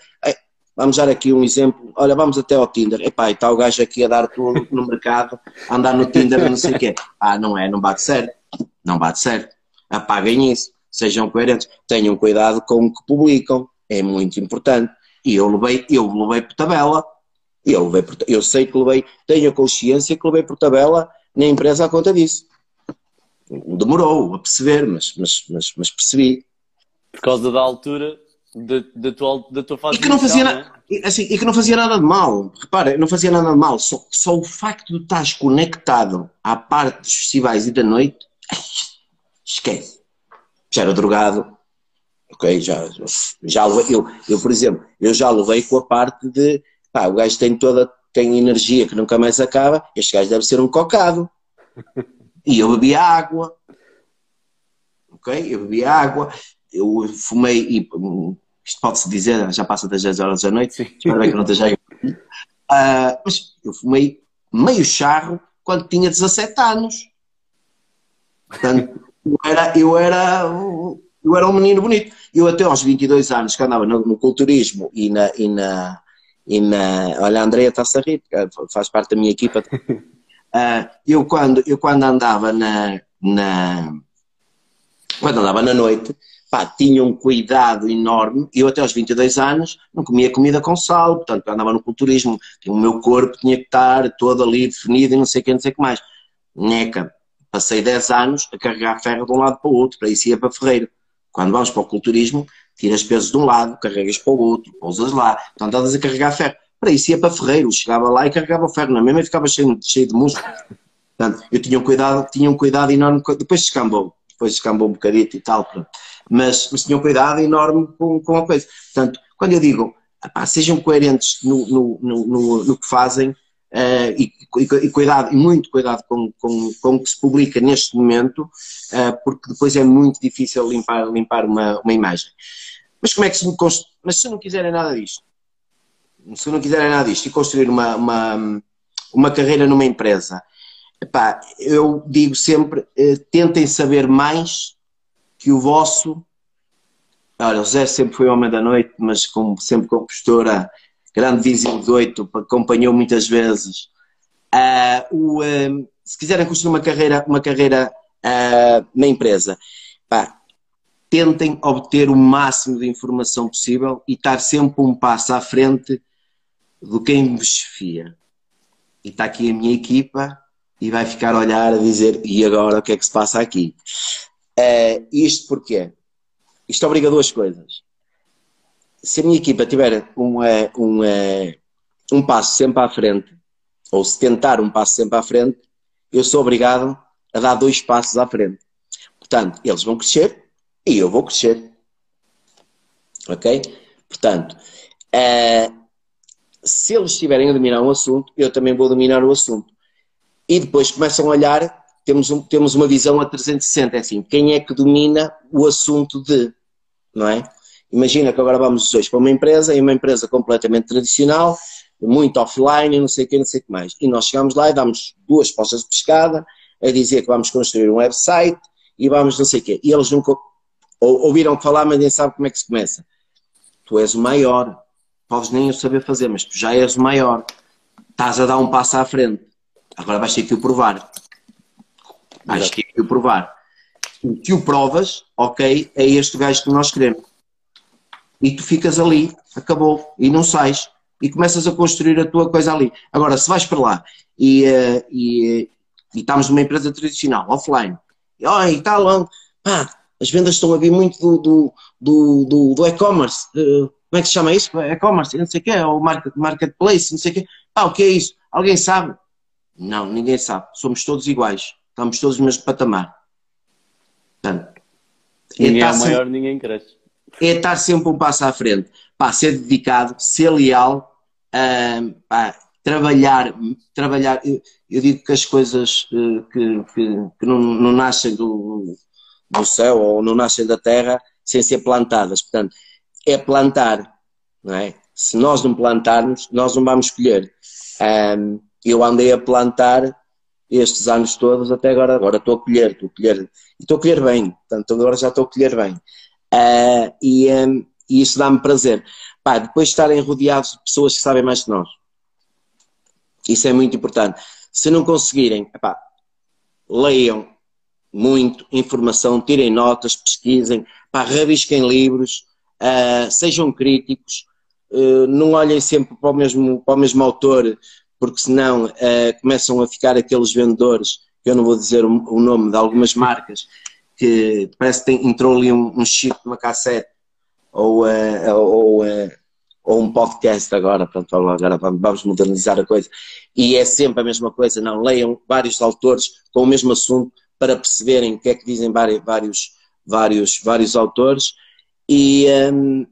Vamos dar aqui um exemplo. Olha, vamos até ao Tinder. Epá, e está o gajo aqui a dar tudo no mercado, a andar no Tinder, não sei o quê. Ah, não é, não bate certo. Não bate certo. Apaguem isso. Sejam coerentes. Tenham cuidado com o que publicam. É muito importante. E eu levei, eu levei por tabela. Eu, levei por, eu sei que levei, tenho a consciência que levei por tabela na empresa à conta disso. Demorou a perceber, mas, mas, mas, mas percebi. Por causa da altura da, da, tua, da tua fase e que não fazia inicial, nada assim, e que não fazia nada de mal repara, não fazia nada de mal só, só o facto de estás conectado à parte dos festivais e da noite esquece já era drogado ok já, já eu, eu por exemplo eu já levei com a parte de pá, o gajo tem toda tem energia que nunca mais acaba este gajo deve ser um cocado e eu bebi água ok eu bebi água eu fumei e isto pode-se dizer, já passa das 10 horas da noite, Sim. espero bem que não esteja aí. Uh, mas eu fumei meio charro quando tinha 17 anos. Portanto, eu era, eu era, eu era um menino bonito. Eu até aos 22 anos, que andava no, no culturismo e na, e na, e na. Olha, a Andrea está-se a rir, faz parte da minha equipa. Uh, eu, quando, eu quando andava na, na. Quando andava na noite, pá, tinha um cuidado enorme. Eu até aos 22 anos não comia comida com sal, portanto andava no culturismo, o meu corpo tinha que estar todo ali definido e não sei o que, não sei o que mais. Neca, passei 10 anos a carregar ferro de um lado para o outro, para isso ia para Ferreiro. Quando vamos para o culturismo, tiras pesos de um lado, carregas para o outro, pousas lá, portanto andas a carregar ferro. Para isso ia para Ferreiro, chegava lá e carregava ferro na mesma e ficava cheio, cheio de músculo. Portanto, eu tinha um cuidado, tinha um cuidado enorme, depois descambou, depois descambou um bocadito e tal, mas, mas tinham cuidado enorme com, com a coisa. Portanto, quando eu digo, apá, sejam coerentes no, no, no, no que fazem uh, e, e, cuidado, e muito cuidado com, com, com o que se publica neste momento, uh, porque depois é muito difícil limpar, limpar uma, uma imagem. Mas como é que se const... Mas se não quiserem nada disto, se não quiserem nada disto e construir uma, uma, uma carreira numa empresa, epá, eu digo sempre, uh, tentem saber mais que o vosso. Olha, o José sempre foi homem da noite, mas como sempre com postura, grande vizinho de acompanhou muitas vezes. Uh, o, uh, se quiserem construir uma carreira, uma carreira uh, na empresa, pá, tentem obter o máximo de informação possível e estar sempre um passo à frente do quem vos chefia. E está aqui a minha equipa e vai ficar a olhar a dizer e agora o que é que se passa aqui? Uh, isto porquê? Isto obriga duas coisas. Se a minha equipa tiver um, um, um passo sempre à frente, ou se tentar um passo sempre à frente, eu sou obrigado a dar dois passos à frente. Portanto, eles vão crescer e eu vou crescer. Ok? Portanto, uh, se eles estiverem a dominar um assunto, eu também vou dominar o assunto. E depois começam a olhar temos, um, temos uma visão a 360, é assim, quem é que domina o assunto de, não é? Imagina que agora vamos os dois para uma empresa, e uma empresa completamente tradicional, muito offline, não sei o que, não sei o que mais. E nós chegamos lá e damos duas postas de pescada, a dizer que vamos construir um website e vamos não sei o quê. E eles nunca ou, ouviram falar, mas nem sabem como é que se começa. Tu és o maior, podes nem o saber fazer, mas tu já és o maior. Estás a dar um passo à frente. Agora vais ter que o provar. Acho que é o provar. Se o provas, ok, é este gajo que nós queremos. E tu ficas ali, acabou, e não sais. E começas a construir a tua coisa ali. Agora, se vais para lá e, uh, e, e estamos numa empresa tradicional, offline, e, oh, e tal, pá, as vendas estão a vir muito do, do, do, do, do e-commerce. Uh, como é que se chama isso? E-commerce, não sei o quê, ou market, marketplace, não sei o quê. Pá, o que é isso? Alguém sabe? Não, ninguém sabe. Somos todos iguais. Estamos todos no mesmo patamar. Portanto, ninguém é maior, sempre, ninguém É estar sempre um passo à frente. Pá, ser dedicado, ser leal, uh, pá, trabalhar, trabalhar. Eu, eu, digo que as coisas uh, que, que, que não, não, nascem do, do céu ou não nascem da terra sem ser plantadas. Portanto, é plantar, não é? Se nós não plantarmos, nós não vamos colher. Um, eu andei a plantar estes anos todos até agora, agora estou a colher, estou a colher, e estou a colher bem, portanto agora já estou a colher bem. Uh, e, um, e isso dá-me prazer. Pá, depois de estarem rodeados de pessoas que sabem mais que nós. Isso é muito importante. Se não conseguirem, epá, leiam muito informação, tirem notas, pesquisem, pá, rabisquem livros, uh, sejam críticos, uh, não olhem sempre para o mesmo, para o mesmo autor, porque senão uh, começam a ficar aqueles vendedores, que eu não vou dizer o, o nome de algumas marcas, que parece que entrou ali um, um chip numa cassete ou, uh, ou, uh, ou um podcast agora, pronto, agora vamos modernizar a coisa. E é sempre a mesma coisa, não, leiam vários autores com o mesmo assunto para perceberem o que é que dizem vários, vários, vários autores. E, um,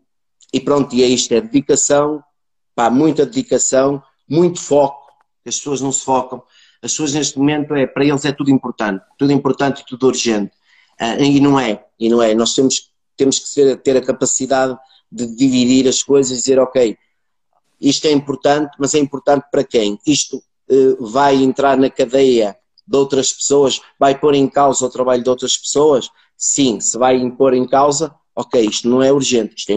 e pronto, e é isto, é dedicação, pá, muita dedicação, muito foco, as pessoas não se focam, as pessoas neste momento, é, para eles é tudo importante, tudo importante e tudo urgente, uh, e não é, e não é, nós temos, temos que ser, ter a capacidade de dividir as coisas e dizer, ok, isto é importante, mas é importante para quem? Isto uh, vai entrar na cadeia de outras pessoas, vai pôr em causa o trabalho de outras pessoas? Sim, se vai impor em causa, ok, isto não é urgente, isto é,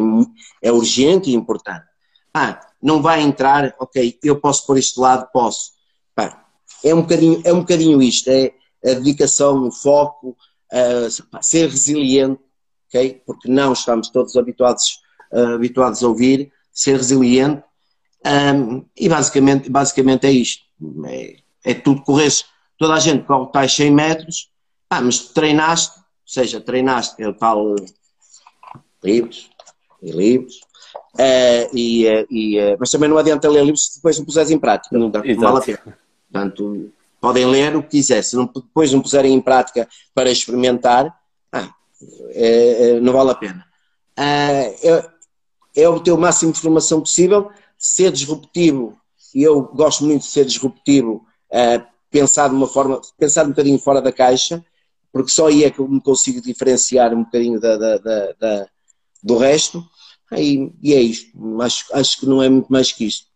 é urgente e importante. Ah, não vai entrar, ok, eu posso pôr isto de lado, posso. É, um bocadinho, é um bocadinho isto, é a dedicação, o foco, uh, ser resiliente, ok? Porque não estamos todos habituados, uh, habituados a ouvir, ser resiliente, um, e basicamente, basicamente é isto. É, é tudo correr. Toda a gente corre tais 100 metros, ah, mas treinaste, ou seja, treinaste, é o tal livros e livros, uh, e, uh, e, uh, mas também não adianta ler livros se depois não puseres em prática, não, não vale a pena. Portanto, podem ler o que quiser, se não, depois não puserem em prática para experimentar, ah, não vale a pena. É, é obter o máximo de informação possível, ser disruptivo, e eu gosto muito de ser disruptivo, pensar de uma forma, pensar um bocadinho fora da caixa, porque só aí é que eu me consigo diferenciar um bocadinho da, da, da, da do resto. E, e, é isto. Acho, acho que não é muito mais que isto.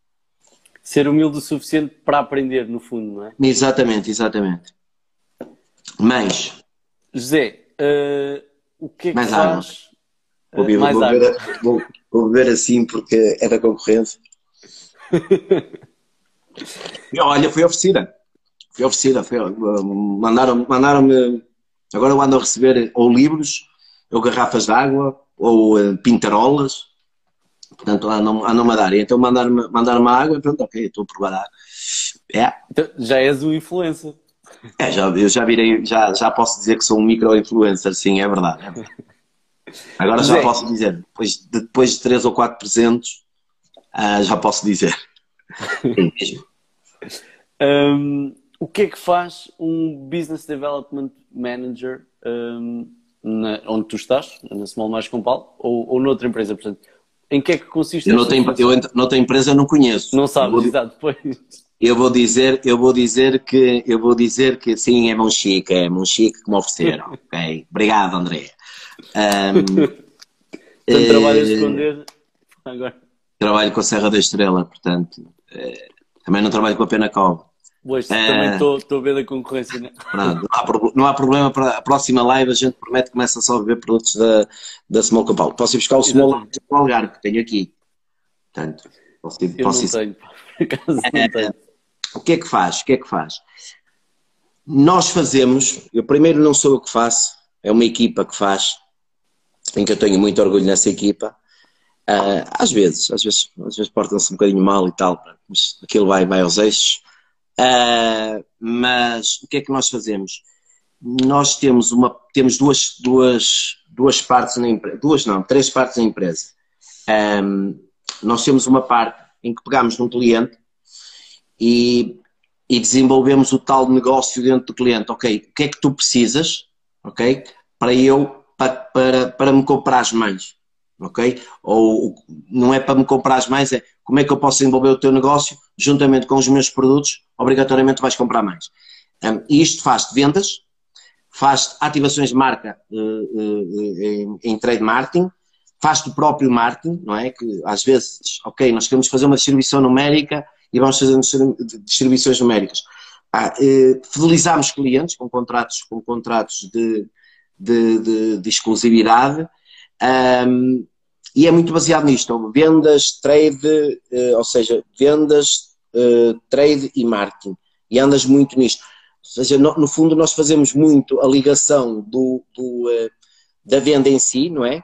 Ser humilde o suficiente para aprender, no fundo, não é? Exatamente, exatamente. Mas. José, uh, o que é que mais faz? Água. Vou, mais vou. Beber, vou, vou beber assim porque é da concorrência. Olha, foi oferecida. Foi oferecida. Mandaram-me. Mandaram agora eu ando a receber ou livros, ou garrafas de água, ou pintarolas, portanto andam, andam a dar. E então mandar-me mandar água e pronto, ok, estou a provar É. Então, já és um influencer. É, já, eu já virei, já, já posso dizer que sou um micro-influencer, sim, é verdade. É verdade. Agora já posso dizer, depois de, depois de 3 ou 4 presentes, uh, já posso dizer. um, o que é que faz um Business Development Manager um, na, onde tu estás, na Small Mais Compal, ou, ou noutra empresa? Portanto, em que é que consiste eu noutra, eu noutra empresa não conheço. Não sabes, vou, exato, depois. Eu vou dizer, eu vou dizer que eu vou dizer que sim, é Monchique, é Monchique que me ofereceram. ok, obrigado, André. Um, então, trabalho a eh, esconder agora. Trabalho com a Serra da Estrela, portanto, eh, também não trabalho com a Pena Cove. Pois, é... também estou a ver a concorrência. Né? Não, não, há, não há problema para a próxima live, a gente promete que começa só a ver produtos da, da Small Compal. Posso ir buscar o Small Algarve que tenho aqui. Portanto, posso ir, posso não ir... tenho, por acaso não é, tenho. O que é que faz? O que é que faz? Nós fazemos, eu primeiro não sou eu que faço, é uma equipa que faz, em que eu tenho muito orgulho nessa equipa. Uh, às vezes, às vezes, às vezes portam-se um bocadinho mal e tal, mas aquilo vai, vai aos eixos. Uh, mas o que é que nós fazemos? Nós temos, uma, temos duas, duas, duas partes na empresa, duas não, três partes na empresa. Um, nós temos uma parte em que pegamos num cliente e, e desenvolvemos o tal negócio dentro do cliente. Ok, o que é que tu precisas, ok, para eu, para, para, para me comprares mais, ok? Ou não é para me comprares mais, é como é que eu posso desenvolver o teu negócio juntamente com os meus produtos, obrigatoriamente vais comprar mais. Um, e isto faz de vendas, faz ativações de marca uh, uh, em, em, trade marketing, faz do próprio marketing, não é? Que às vezes, ok, nós queremos fazer uma distribuição numérica e vamos fazer distribuições numéricas. Ah, fidelizamos clientes com contratos, com contratos de, de, de, de exclusividade. Um, e é muito baseado nisto, vendas, trade, ou seja, vendas, uh, trade e marketing. E andas muito nisto. Ou seja, no, fundo nós fazemos muito a ligação do, do uh, da venda em si, não é?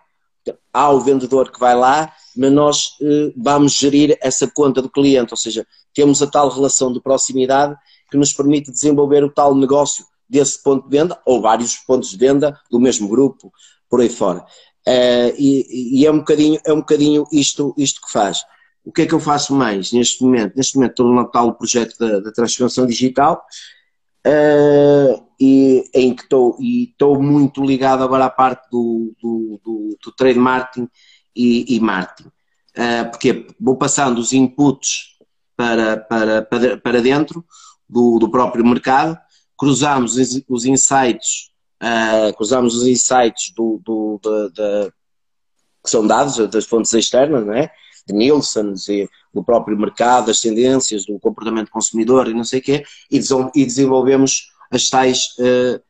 Há o vendedor que vai lá mas nós vamos gerir essa conta do cliente, ou seja, temos a tal relação de proximidade que nos permite desenvolver o tal negócio desse ponto de venda, ou vários pontos de venda do mesmo grupo, por aí fora. Uh, e, e, é um bocadinho, é um bocadinho isto, isto que faz. O que é que eu faço mais neste momento? Neste momento estou no tal projeto da, da transformação digital, uh, e, em que estou, e estou muito ligado agora à parte do, do, do, do trade marketing e, e marketing. Uh, porque vou passando os inputs para, para, para, para dentro do, do próprio mercado, cruzamos os insights, uh, cruzamos os insights do, do, que são dados das fontes externas, não é? de Nielsen, do próprio mercado, das tendências, do comportamento do consumidor e não sei o quê, e desenvolvemos as tais uh,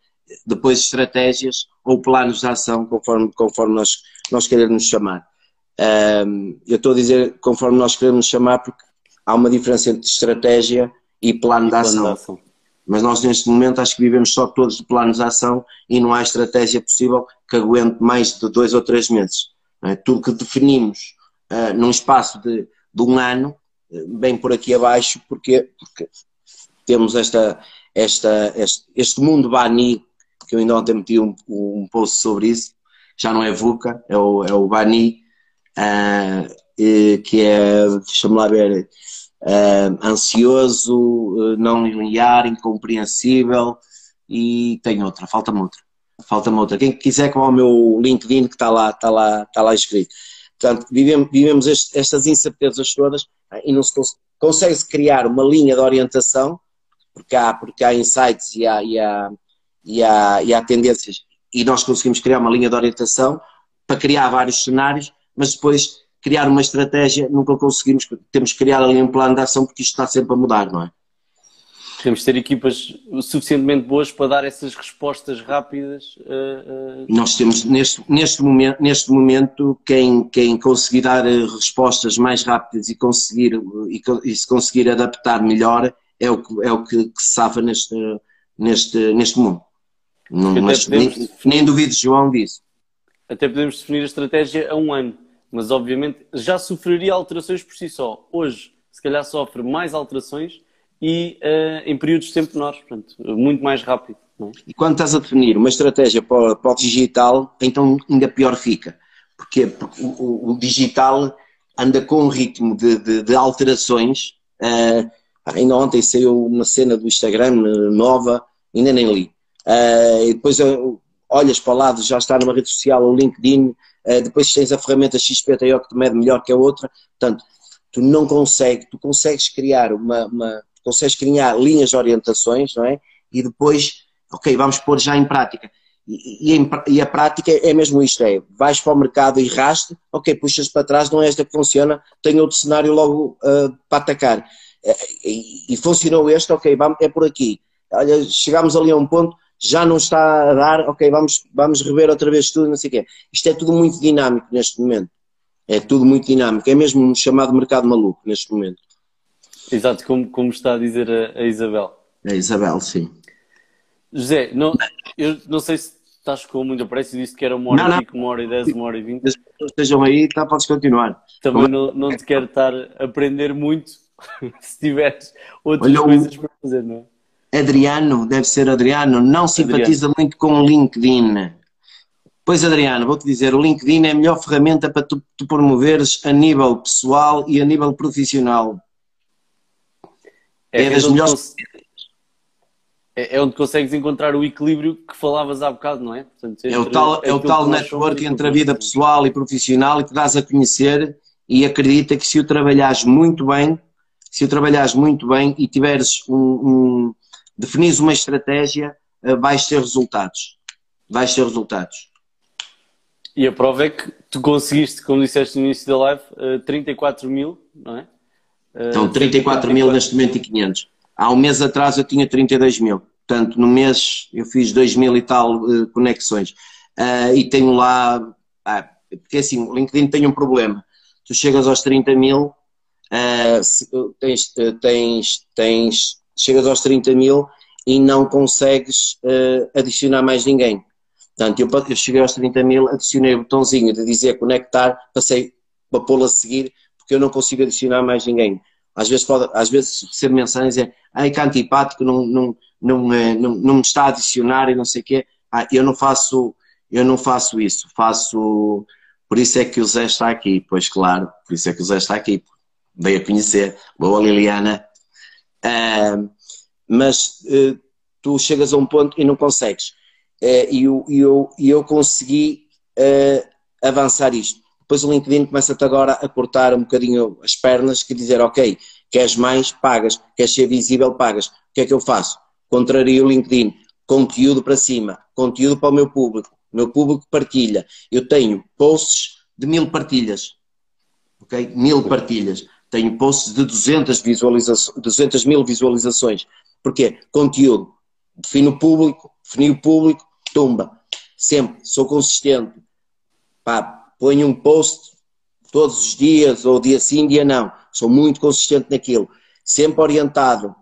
depois estratégias ou planos de ação conforme, conforme nós, nós queremos chamar. Um, eu estou a dizer conforme nós queremos chamar porque há uma diferença entre estratégia e plano, e de, ação. Mas nós neste momento acho que vivemos só todos de planos de ação e não há estratégia possível que aguente mais de dois ou três meses. É? Tudo que definimos uh, num espaço de, de um ano, bem por aqui abaixo, porque, porque temos esta, esta, este, este mundo Bani, que eu ainda ontem meti um, um post sobre isso, já não é VUCA, é o, é o Bani, uh, que é, deixa-me lá ver, uh, ansioso, uh, não linear, incompreensível, e tem outra, falta-me outra. Falta-me outra. Quem quiser que vá ao meu LinkedIn que está lá, está lá, está lá escrito. Portanto, vivemos, vivemos este, estas incertezas todas e não se consegue-se criar uma linha de orientação porque há, porque há insights e há, e, há, e, há, e há tendências e nós conseguimos criar uma linha de orientação para criar vários cenários, mas depois criar uma estratégia nunca conseguimos, temos que criar ali um plano de ação porque isto está sempre a mudar, não é? Temos de ter equipas suficientemente boas para dar essas respostas rápidas. Uh, uh... Nós temos, neste, neste, momento, neste momento, quem, quem conseguir dar respostas mais rápidas e, conseguir, e, e se conseguir adaptar melhor é o que, é o que, que se safa neste, neste, neste mundo. Não, mas, nem, definir, nem duvido, João, disso. Até podemos definir a estratégia a um ano, mas obviamente já sofreria alterações por si só. Hoje, se calhar, sofre mais alterações e uh, em períodos de tempo menores, portanto, muito mais rápido. É? E quando estás a definir uma estratégia para, para o digital, então ainda pior fica. Porquê? Porque o, o digital anda com um ritmo de, de, de alterações uh, Ainda ontem saiu uma cena do Instagram nova, ainda nem li. Uh, e depois uh, olhas para o lado, já está numa rede social, o LinkedIn, uh, depois tens a ferramenta XPTO que te mede melhor que a outra. Portanto, tu não consegues, tu consegues criar uma, uma consegues criar linhas de orientações, não é? E depois, ok, vamos pôr já em prática. E, e, e, a prática é mesmo isto, é, vais para o mercado e raste, ok, puxas para trás, não é esta que funciona, tem outro cenário logo uh, para atacar. É, e, e funcionou este, ok, vamos, é por aqui. Olha, chegámos ali a um ponto, já não está a dar, ok, vamos, vamos rever outra vez tudo, não sei o quê. Isto é tudo muito dinâmico neste momento. É tudo muito dinâmico. É mesmo um chamado mercado maluco neste momento. Exato, como, como está a dizer a, a Isabel. A Isabel, sim. José, não, eu não sei se estás com muita pressa disse que era uma hora não, e uma hora e dez, uma hora e vinte. Estejam aí, tá, podes continuar. Também não, não te quero estar a aprender muito, se tiveres outras Olha, coisas para fazer, não é? Adriano, deve ser Adriano, não simpatiza Adriano. muito com o LinkedIn. Pois, Adriano, vou-te dizer, o LinkedIn é a melhor ferramenta para tu, tu promoveres a nível pessoal e a nível profissional. É, é das melhores. É, é onde consegues encontrar o equilíbrio que falavas há bocado, não é? Portanto, é o tal, é o tal network entre a vida pessoal e profissional e que dás a conhecer e acredita que se o trabalhares muito bem, se o trabalhares muito bem e tiveres um, um definires uma estratégia, eh, vais ter resultados. Vais ter resultados. E a prova é que tu conseguiste, como disseste no início da live, 34 eh, mil, não é? Então, 34 mil neste momento e 500. Há um mês atrás eu tinha 32 mil. Portanto, no mês eu fiz 2 mil e tal uh, conexões. Uh, e tenho lá. Ah, porque assim, o LinkedIn tem um problema. Tu chegas aos 30 mil, uh, tens, tens, tens, chegas aos 30 mil e não consegues uh, adicionar mais ninguém. Portanto, eu, eu cheguei aos 30 mil, adicionei o botãozinho de dizer conectar, passei para pô-lo a seguir, porque eu não consigo adicionar mais ninguém. Às vezes, pode, às vezes recebo mensagens é ai que antipático, não, não, não, eh, não, não me está a adicionar e não sei o quê. Ah, eu não faço, eu não faço isso, faço, por isso é que o Zé está aqui, pois claro, por isso é que o Zé está aqui, veio a conhecer, boa Liliana, uh, mas uh, tu chegas a um ponto e não consegues, uh, e eu, eu, eu consegui avançar isto, depois o LinkedIn começa-te agora a cortar um bocadinho as pernas, que dizer, ok, queres mais, pagas, queres ser visível, pagas, o que é que eu faço? Contraria o LinkedIn, conteúdo para cima, conteúdo para o meu público, o meu público partilha. Eu tenho posts de mil partilhas, ok? Mil partilhas. Tenho posts de 200, visualizações, 200 mil visualizações. Porquê? Conteúdo. Defino o público, defini o público, tumba. Sempre, sou consistente. Pá, ponho um post todos os dias, ou dia sim, dia não. Sou muito consistente naquilo. Sempre orientado.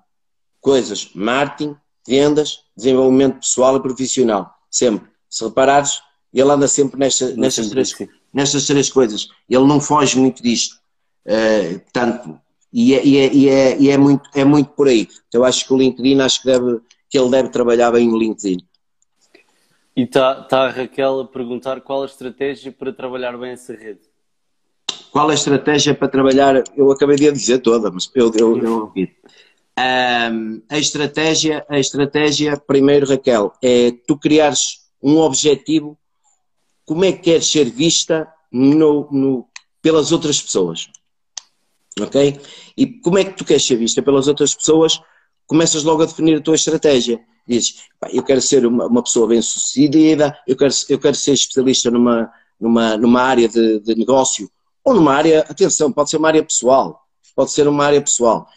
Coisas, marketing, vendas, desenvolvimento pessoal e profissional. Sempre. Se reparares, ele anda sempre nesta, nestas, três, nestas três coisas. Ele não foge muito disto. Uh, portanto, e, é, e, é, e, é, e é, muito, é muito por aí. Então, eu acho que o LinkedIn, acho que, deve, que ele deve trabalhar bem no LinkedIn. E está tá a Raquel a perguntar qual a estratégia para trabalhar bem essa rede. Qual a estratégia para trabalhar? Eu acabei de dizer toda, mas eu, eu, eu um, a estratégia, a estratégia, primeiro, Raquel, é tu criares um objetivo, como é que queres ser vista no, no, pelas outras pessoas. Ok? E como é que tu queres ser vista pelas outras pessoas? Começas logo a definir a tua estratégia. Dizes, eu quero ser uma, uma pessoa bem-sucedida, eu quero, eu quero ser especialista numa, numa, numa área de, de negócio, ou numa área, atenção, pode ser uma área pessoal, pode ser uma área pessoal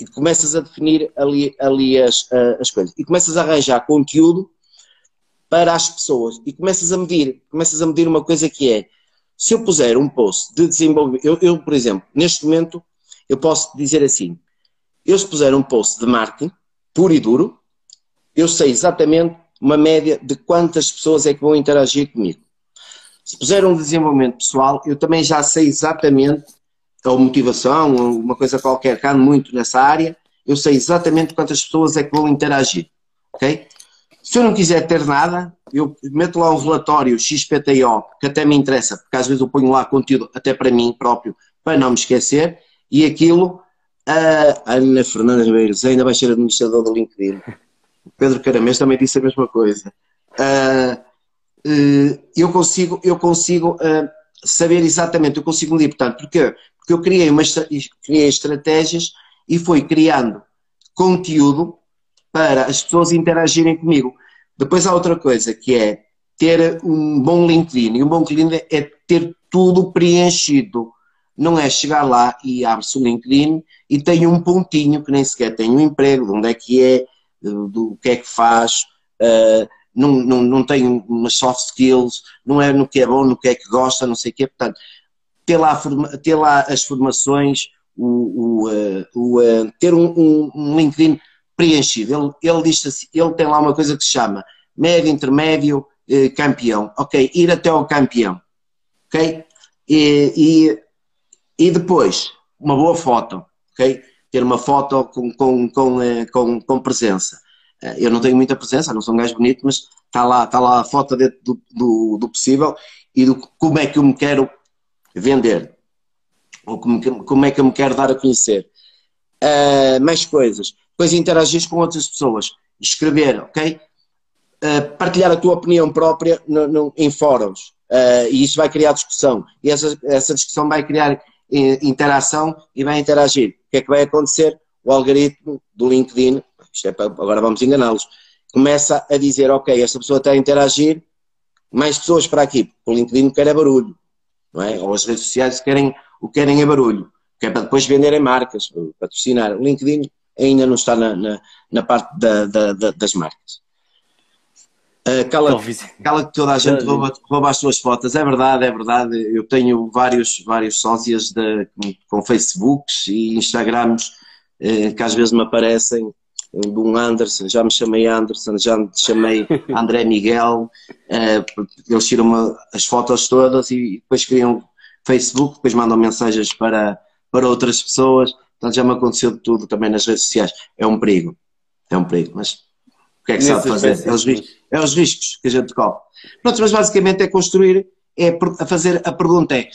e começas a definir ali, ali as, as coisas. E começas a arranjar conteúdo para as pessoas. E começas a medir. Começas a medir uma coisa que é, se eu puser um post de desenvolvimento, eu, eu por exemplo, neste momento, eu posso dizer assim, eu se puser um post de marketing, puro e duro, eu sei exatamente uma média de quantas pessoas é que vão interagir comigo. Se puser um desenvolvimento pessoal, eu também já sei exatamente ou motivação, ou uma coisa qualquer que muito nessa área, eu sei exatamente quantas pessoas é que vão interagir. Ok? Se eu não quiser ter nada, eu meto lá um relatório XPTO, que até me interessa, porque às vezes eu ponho lá conteúdo até para mim próprio, para não me esquecer, e aquilo, a Ana Fernandes Ribeiro ainda vai ser administrador do LinkedIn. O Pedro Caramês também disse a mesma coisa. Uh, uh, eu consigo, eu consigo uh, saber exatamente, eu consigo medir, portanto, porque porque eu criei, uma, criei estratégias e fui criando conteúdo para as pessoas interagirem comigo. Depois há outra coisa que é ter um bom LinkedIn. E um bom LinkedIn é ter tudo preenchido. Não é chegar lá e abre-se o LinkedIn e tem um pontinho que nem sequer tem um emprego, de onde é que é, do que é que faz, uh, não, não, não tem umas soft skills, não é no que é bom, no que é que gosta, não sei o quê. Portanto, ter lá, ter lá as formações, o, o, eh, o, eh, ter um, um, um, LinkedIn preenchido. Ele, ele, diz assim, ele tem lá uma coisa que se chama médio, intermédio, eh, campeão. Ok, ir até ao campeão. Ok? E, e, e, depois, uma boa foto. Ok? Ter uma foto com, com, com, com, com presença. Eu não tenho muita presença, não sou um gajo bonito, mas está lá, está lá a foto dentro do, do, do possível e do como é que eu me quero vender? Ou como, como é que eu me quero dar a conhecer? Uh, mais coisas. Depois interagir com outras pessoas. Escrever, ok? Uh, partilhar a tua opinião própria no, no, em fóruns. Uh, e isso vai criar discussão. E essa, essa discussão vai criar interação e vai interagir. O que é que vai acontecer? O algoritmo do LinkedIn, é para, agora vamos enganá-los, começa a dizer, ok, esta pessoa está a interagir, mais pessoas para aqui. O LinkedIn quer é barulho não é? Ou as redes sociais querem, o que querem é barulho, que é para depois venderem marcas, patrocinar. O LinkedIn ainda não está na, na, na parte da, da, da, das marcas. Uh, cala, cala que toda a gente rouba, rouba as suas fotos. É verdade, é verdade. Eu tenho vários, vários sócios de, com, com Facebooks e Instagrams uh, que às vezes me aparecem de um Anderson, já me chamei Anderson, já me chamei André Miguel, uh, eles tiram as fotos todas e depois criam Facebook, depois mandam mensagens para, para outras pessoas. Portanto, já me aconteceu de tudo também nas redes sociais. É um perigo. É um perigo. Mas o que é que Nesse sabe fazer? É os, riscos, é os riscos que a gente corre. Pronto, mas basicamente é construir, é a fazer, a pergunta é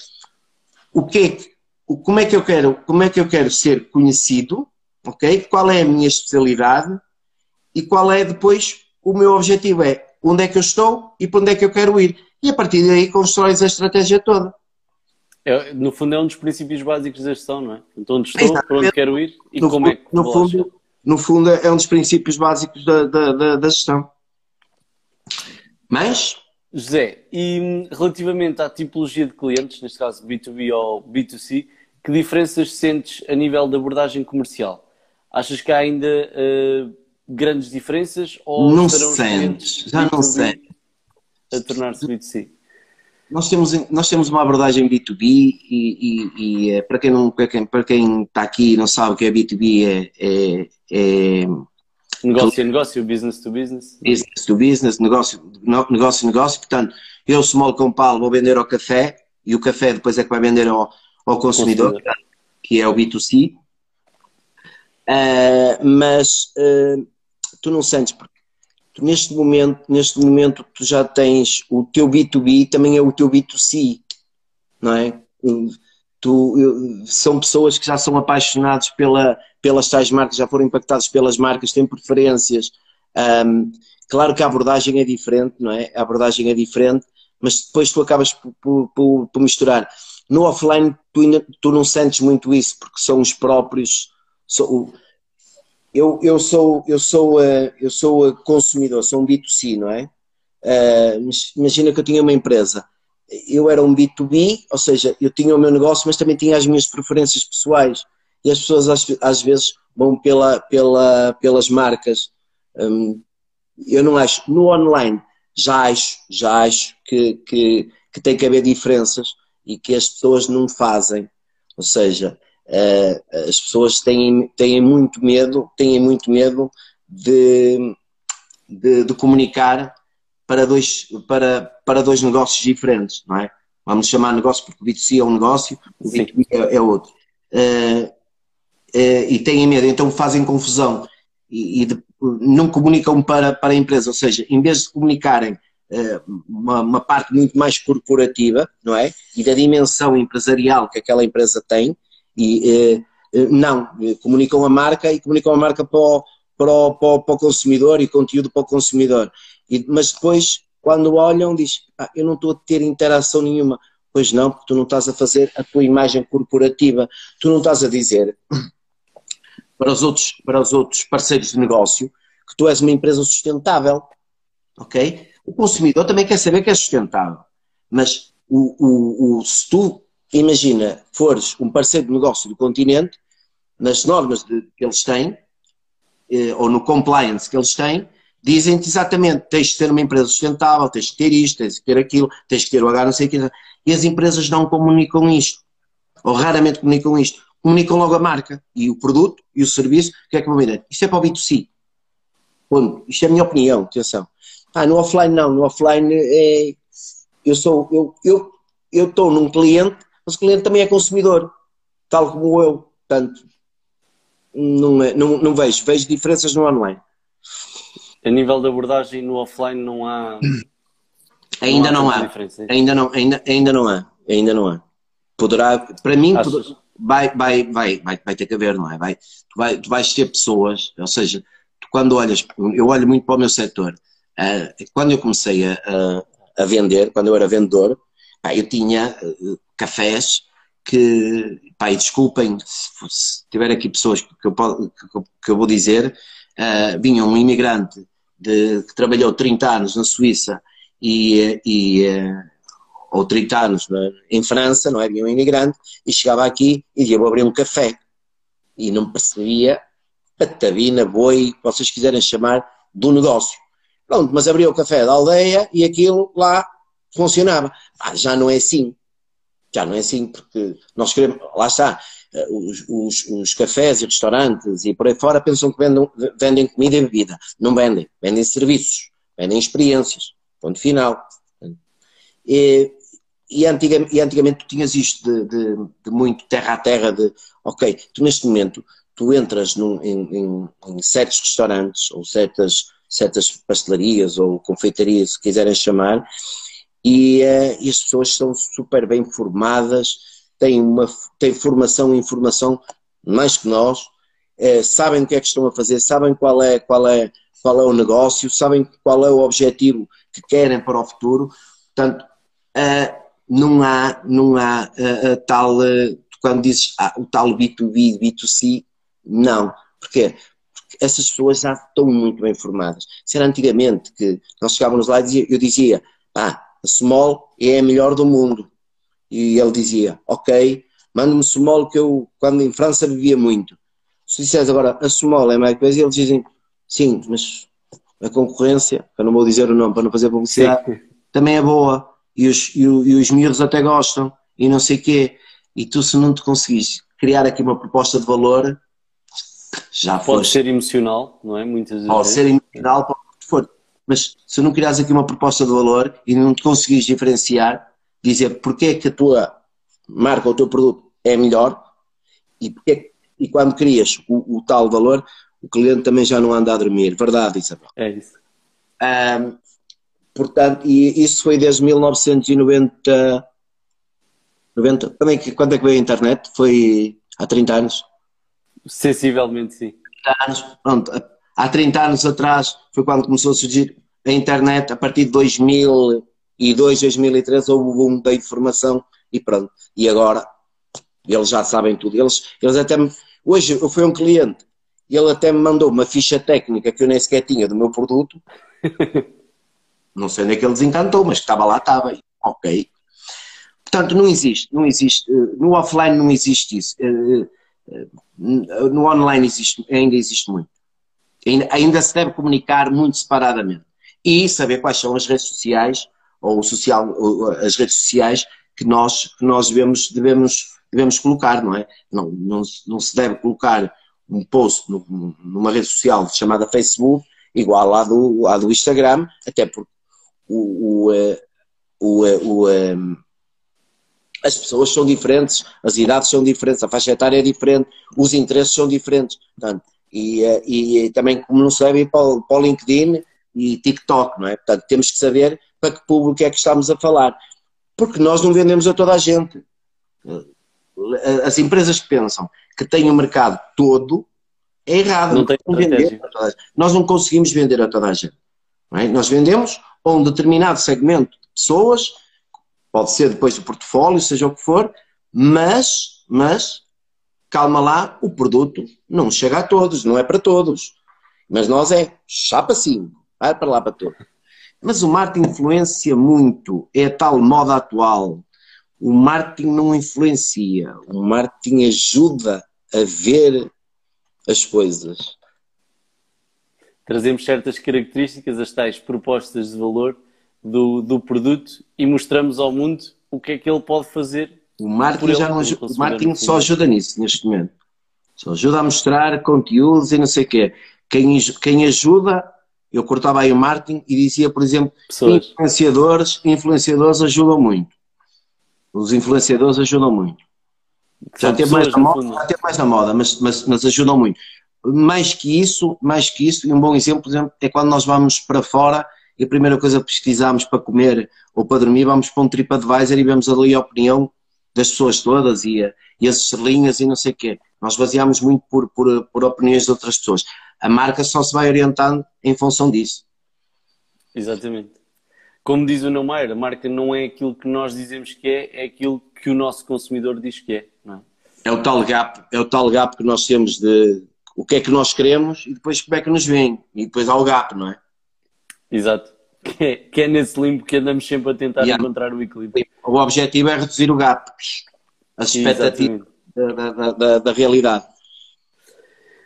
o que é, como é que eu quero, como é que eu quero ser conhecido, ok? Qual é a minha especialidade e qual é depois o meu objetivo é onde é que eu estou e para onde é que eu quero ir. E a partir daí constróis a estratégia toda. É, no fundo é um dos princípios básicos da gestão, não é? Então onde estou, para onde quero ir e no como fundo, é que no fundo, no fundo é um dos princípios básicos da, da, da, da gestão. Mas José, e hum, relativamente à tipologia de clientes, neste caso B2B ou B2C, que diferenças sentes a nível de abordagem comercial? Achas que há ainda uh, grandes diferenças ou não sentes, já não sei a tornar-se B2C? Nós temos, nós temos uma abordagem B2B e, e, e eh, para, quem não, para, quem, para quem está aqui e não sabe o que é B2B é, é, é Negócio a negócio, business to business. Business to business, negócio, negócio a negócio. Portanto, eu, small compal, vou vender ao café e o café depois é que vai vender ao, ao consumidor, consumidor. que é o B2C. Uh, ah, mas uh, tu não sentes, porque tu neste momento, neste momento tu já tens o teu B2B também é o teu B2C, não é? Tu, são pessoas que já são apaixonados pela, pelas tais marcas, já foram impactados pelas marcas, têm preferências. Um, claro que a abordagem é diferente, não é? A abordagem é diferente, mas depois tu acabas por, por, por misturar. No offline tu, tu não sentes muito isso, porque são os próprios. Sou, eu, eu sou eu sou uh, eu sou consumidor, sou um B2C, não é? Uh, imagina que eu tinha uma empresa, eu era um B2B, ou seja, eu tinha o meu negócio, mas também tinha as minhas preferências pessoais e as pessoas às, às vezes vão pela, pela, pelas marcas. Um, eu não acho, no online já acho, já acho que, que, que tem que haver diferenças e que as pessoas não fazem. Ou seja, as pessoas têm, têm muito medo, têm muito medo de, de, de, comunicar para dois, para, para dois negócios diferentes, não é? Vamos chamar negócio porque o B2C é um negócio, o B2B é, é, outro. Uh, uh, e têm medo, então fazem confusão e, e de, não comunicam para, para a empresa, ou seja, em vez de comunicarem uma, uma, parte muito mais corporativa, não é? E da dimensão empresarial que aquela empresa tem, e eh, eh, não, eh, comunicam a marca e comunicam a marca para o, para o, para o, para o consumidor e conteúdo para o consumidor. E, mas depois, quando olham, diz, ah, eu não estou a ter interação nenhuma. Pois não, porque tu não estás a fazer a tua imagem corporativa, tu não estás a dizer para os outros, para os outros parceiros de negócio que tu és uma empresa sustentável, ok? O consumidor também quer saber que é sustentável, mas o, o, o, se tu imagina, fores um parceiro de negócio do continente, nas normas de, que eles têm, eh, ou no compliance que eles têm, dizem-te exatamente, tens de ter uma empresa sustentável, tens de ter isto, tens de ter aquilo, tens de ter o H, não sei o que. E as empresas não comunicam isto, ou raramente comunicam isto. Comunicam logo a marca e o produto e o serviço, que é que vão vender? Isto é para o B2C. Bom, isto é a minha opinião, atenção. Ah, no offline não, no offline é, eu sou, eu, eu, eu estou num cliente mas o cliente também é consumidor, tal como eu. Portanto, não, é, não, não vejo, vejo diferenças no online. A nível de abordagem no offline não há. Ainda não há. Não há. É ainda, não, ainda, ainda não há. Ainda não há. Poderá, para mim, poderá, vai, vai, vai, vai, vai ter que haver, não é? Vai, tu, vai, tu vais ter pessoas, ou seja, tu quando olhas, eu olho muito para o meu setor. Uh, quando eu comecei a, a, a, vender, quando eu era vendedor, pá, eu tinha uh, cafés que, pá, e desculpem se, se tiver aqui pessoas que eu, que eu vou dizer, uh, vinha um imigrante de, que trabalhou 30 anos na Suíça e, e uh, ou 30 anos em França, não é? Vinha um imigrante e chegava aqui e dizia, vou abrir um café. E não percebia patabina, boi, vocês quiserem chamar, do negócio. Pronto, mas abriu o café da aldeia e aquilo lá funcionava. Ah, já não é assim. Já não é assim, porque nós queremos, lá está, eh, os, os, os, cafés e restaurantes e por aí fora pensam que vendem, vendem comida e bebida. Não vendem, vendem serviços, vendem experiências. Ponto final. E, e, antigamente, e antigamente tu tinhas isto de, de, de, muito terra a terra, de ok, tu neste momento tu entras num, em, em, em, certos restaurantes ou certas, certas pastelarias ou confeitarias, se quiserem chamar, e, uh, e as pessoas são super bem formadas, têm, uma, têm formação e informação mais que nós, uh, sabem o que é que estão a fazer, sabem qual é, qual, é, qual é o negócio, sabem qual é o objetivo que querem para o futuro, portanto, uh, não há, não há tal, quando dizes ah, o tal B2B, B2C, não. Porquê? Porque essas pessoas já estão muito bem formadas. Se era antigamente que nós chegávamos lá e eu dizia, ah, Small é a melhor do mundo. E ele dizia, ok, manda-me Small que eu, quando em França, vivia muito. Se disseres agora, a Small é mais coisa, eles dizem, sim, mas a concorrência, eu não vou dizer o nome para não fazer publicidade, sim. também é boa. E os, e, e os miúdos até gostam, e não sei o quê. E tu, se não te conseguires criar aqui uma proposta de valor, já Pode foste. ser emocional, não é? Muitas Pode vezes. ser emocional, pode for. Mas se não criares aqui uma proposta de valor e não te conseguires diferenciar, dizer porque é que a tua marca ou o teu produto é melhor e, porque, e quando crias o, o, tal valor, o cliente também já não anda a dormir. Verdade, Isabel? É isso. Um, portanto, e isso foi desde 1990. 90, quando, é que, quando é que veio a internet? Foi há 30 anos? Sensivelmente, sim. Anos, pronto, há 30 anos atrás foi quando começou a surgir a internet, a partir de 2002, 2003 houve o boom da informação e pronto. E agora eles já sabem tudo. Eles, eles até me, hoje eu fui um cliente e ele até me mandou uma ficha técnica que eu nem sequer tinha do meu produto. não sei onde é que ele desencantou, mas que estava lá, estava. Ok. Portanto, não existe, não existe, eh, no offline não existe isso. Eh, eh, no online existe, ainda existe muito. Ainda, se deve comunicar muito separadamente. E saber quais são as redes sociais, ou, social, ou as redes sociais que nós, que nós devemos, devemos, devemos colocar, não é? Não, não, não se deve colocar um post numa rede social chamada Facebook igual à do, à do Instagram, até porque o, o, eh, o, eh, o as pessoas são diferentes, as idades são diferentes, a faixa etária é diferente, os interesses são diferentes. Portanto, e, eh, e, também, como não sabem, para, o, para o LinkedIn e TikTok, não é? Portanto, temos que saber para que público é que estamos a falar. Porque nós não vendemos a toda a gente. Eh, as empresas que pensam que têm o mercado todo é errado. Não tem não vender Nós não conseguimos vender a toda a gente. É? Nós vendemos a um determinado segmento de pessoas Pode ser depois o portfólio, seja o que for, mas, mas, calma lá, o produto não chega a todos, não é para todos. Mas nós é chapa 5, vai para lá para todos. Mas o marketing influencia muito, é a tal moda atual. O marketing não influencia, o marketing ajuda a ver as coisas. Trazemos certas características, as tais propostas de valor do, do produto e mostramos ao mundo o que é que ele pode fazer. O marketing, já não o marketing só ajuda nisso neste momento. Só ajuda a mostrar conteúdos e não sei o quê. Quem, quem ajuda, eu cortava aí o marketing e dizia, por exemplo, Pessoas. influenciadores, influenciadores ajudam muito. Os influenciadores ajudam muito. Já tem mais na moda, já mais na moda, mas, mas, mas ajudam muito. Mais que isso, mais que isso, e um bom exemplo, por exemplo, é quando nós vamos para fora e a primeira coisa que pesquisamos para comer ou para dormir, vamos para um TripAdvisor e vemos ali a opinião das pessoas todas e, a, e as estrelinhas e não sei o quê. Nós baseamos muito por, por, por opiniões de outras pessoas. A marca só se vai orientando em função disso. Exatamente. Como diz o Neumeyer, a marca não é aquilo que nós dizemos que é, é aquilo que o nosso consumidor diz que é. Não é? é o tal gap, é o tal gap que nós temos de o que é que nós queremos e depois como é que nos vem. E depois há o gap, não é? Exato. Que é, que é nesse limbo que andamos sempre a tentar yeah. encontrar o equilíbrio. O objetivo é reduzir o gap, as expectativas da, da, da, da, realidade.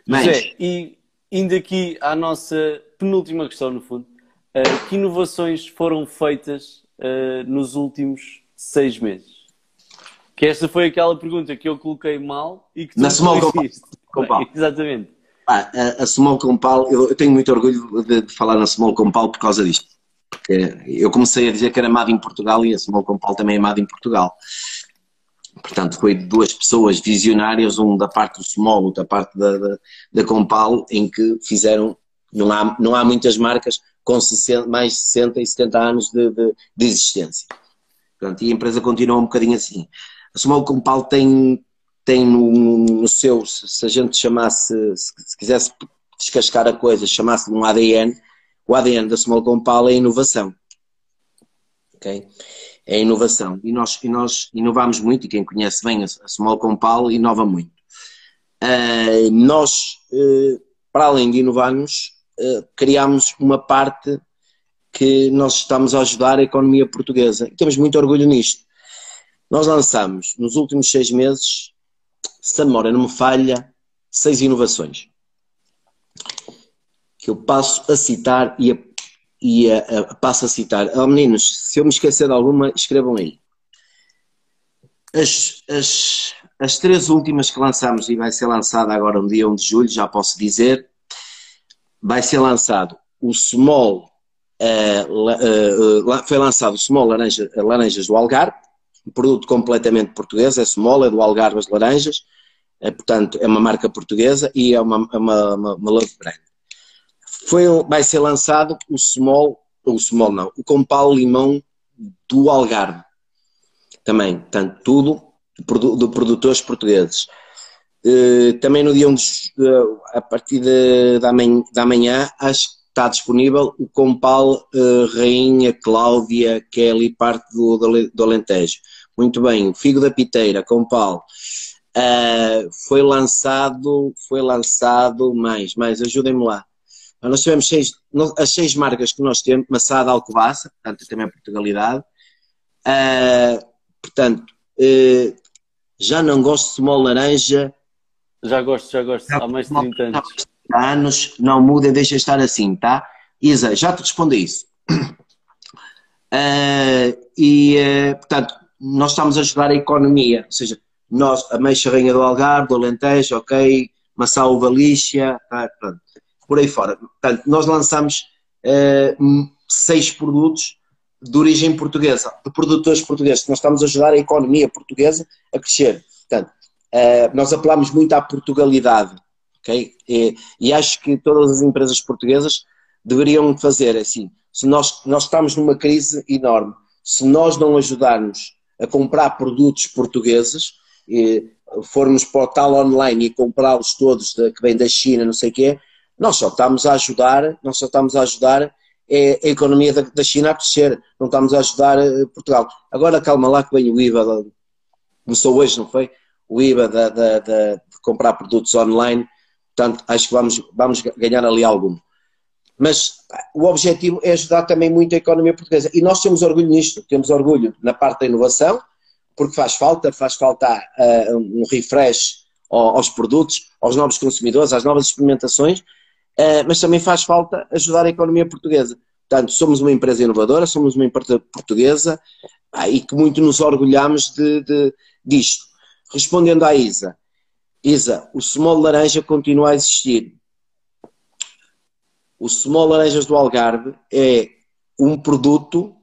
Mas... José, e indo aqui à nossa penúltima questão, no fundo, uh, que inovações foram feitas uh, nos últimos seis meses? Que esta foi aquela pergunta que eu coloquei mal e que tu Na Small Compal. Exatamente. Ah, a, a Small Compal, eu, eu tenho muito orgulho de, de, falar na Small Compal por causa disto. Eu comecei a dizer que era amado em Portugal e a Small Compal também é amado em Portugal. Portanto, foi duas pessoas visionárias, um da parte do Small, outro parte da, da, da Compal, em que fizeram. Não há, não há muitas marcas com 60, mais de 60 e 70 anos de, de, de existência. Portanto, e a empresa continua um bocadinho assim. A Small Compal tem, tem no, no seu, se a gente chamasse, se, se quisesse descascar a coisa, chamasse de um ADN, o ADN da Small Compal é inovação. Ok? É inovação. E nós, e nós inovamos muito, e quem conhece bem a, a Small Compal inova muito. Uh, nós, uh, para além de inovarmos, uh, criámos uma parte que nós estamos a ajudar a economia portuguesa. Temos muito orgulho nisto. Nós lançamos, nos últimos seis meses, se a memória não me falha, seis inovações. Que eu passo a citar e, a, e a, a, passo a citar. Oh, meninos, se eu me esquecer de alguma, escrevam aí. As, as, as três últimas que lançamos, e vai ser lançada agora no dia 1 de julho, já posso dizer, vai ser lançado o Small, uh, uh, foi lançado o Small laranja, Laranjas do Algarve, um produto completamente português, é Small, é do Algarve as laranjas, é, portanto, é uma marca portuguesa e é uma, uma, uma, uma love brand. Foi, vai ser lançado o Small, o Small não, o Compal Limão do Algarve. Também, portanto, tudo de produtores portugueses. Uh, também no dia 1 de, uh, a partir de, da, manhã, da manhã, acho que está disponível o Compal uh, Rainha Cláudia Kelly, parte do, do Alentejo. Muito bem, o Figo da Piteira, Compal. Uh, foi lançado, foi lançado mais, mais, ajudem-me lá. Nós tivemos seis, as seis marcas que nós temos, Massada Alcobaça, portanto também é Portugalidade. Uh, portanto, uh, já não gosto de small laranja. Já gosto, já gosto, há mais de 30 anos. anos, não muda, deixa estar assim, tá? Isa, já te respondo a isso. e, portanto, nós estamos a ajudar a economia, ou seja, nós, a Meixa Rainha do Algarve, do Alentejo, ok, Massá Uva Lixa, tá, pronto, por aí fora. Portanto, nós lançamos uh, seis produtos de origem portuguesa, de produtores portugueses. Nós estamos a ajudar a economia portuguesa a crescer. Portanto, uh, nós apelamos muito à Portugalidade, ok? E, e, acho que todas as empresas portuguesas deveriam fazer assim. Se nós, nós estamos numa crise enorme, se nós não ajudarmos a comprar produtos portugueses, e formos para o tal online e comprá-los todos de, que vem da China, não sei o quê, nós só estamos a ajudar, nós só estamos a ajudar é a economia da, China a crescer, não estamos a ajudar uh, Portugal. Agora calma lá que vem o IVA, começou hoje, não foi? O IVA de, de, de, comprar produtos online, portanto acho que vamos, vamos ganhar ali algum. Mas o objetivo é ajudar também muito a economia portuguesa. E nós temos orgulho nisto, temos orgulho na parte da inovação, porque faz falta, faz falta uh, um refresh aos produtos, aos novos consumidores, às novas experimentações, mas também faz falta ajudar a economia portuguesa. Portanto, somos uma empresa inovadora, somos uma empresa portuguesa e que muito nos orgulhamos de, de, disto. Respondendo à Isa, Isa, o Small Laranja continua a existir. O Small Laranjas do Algarve é um produto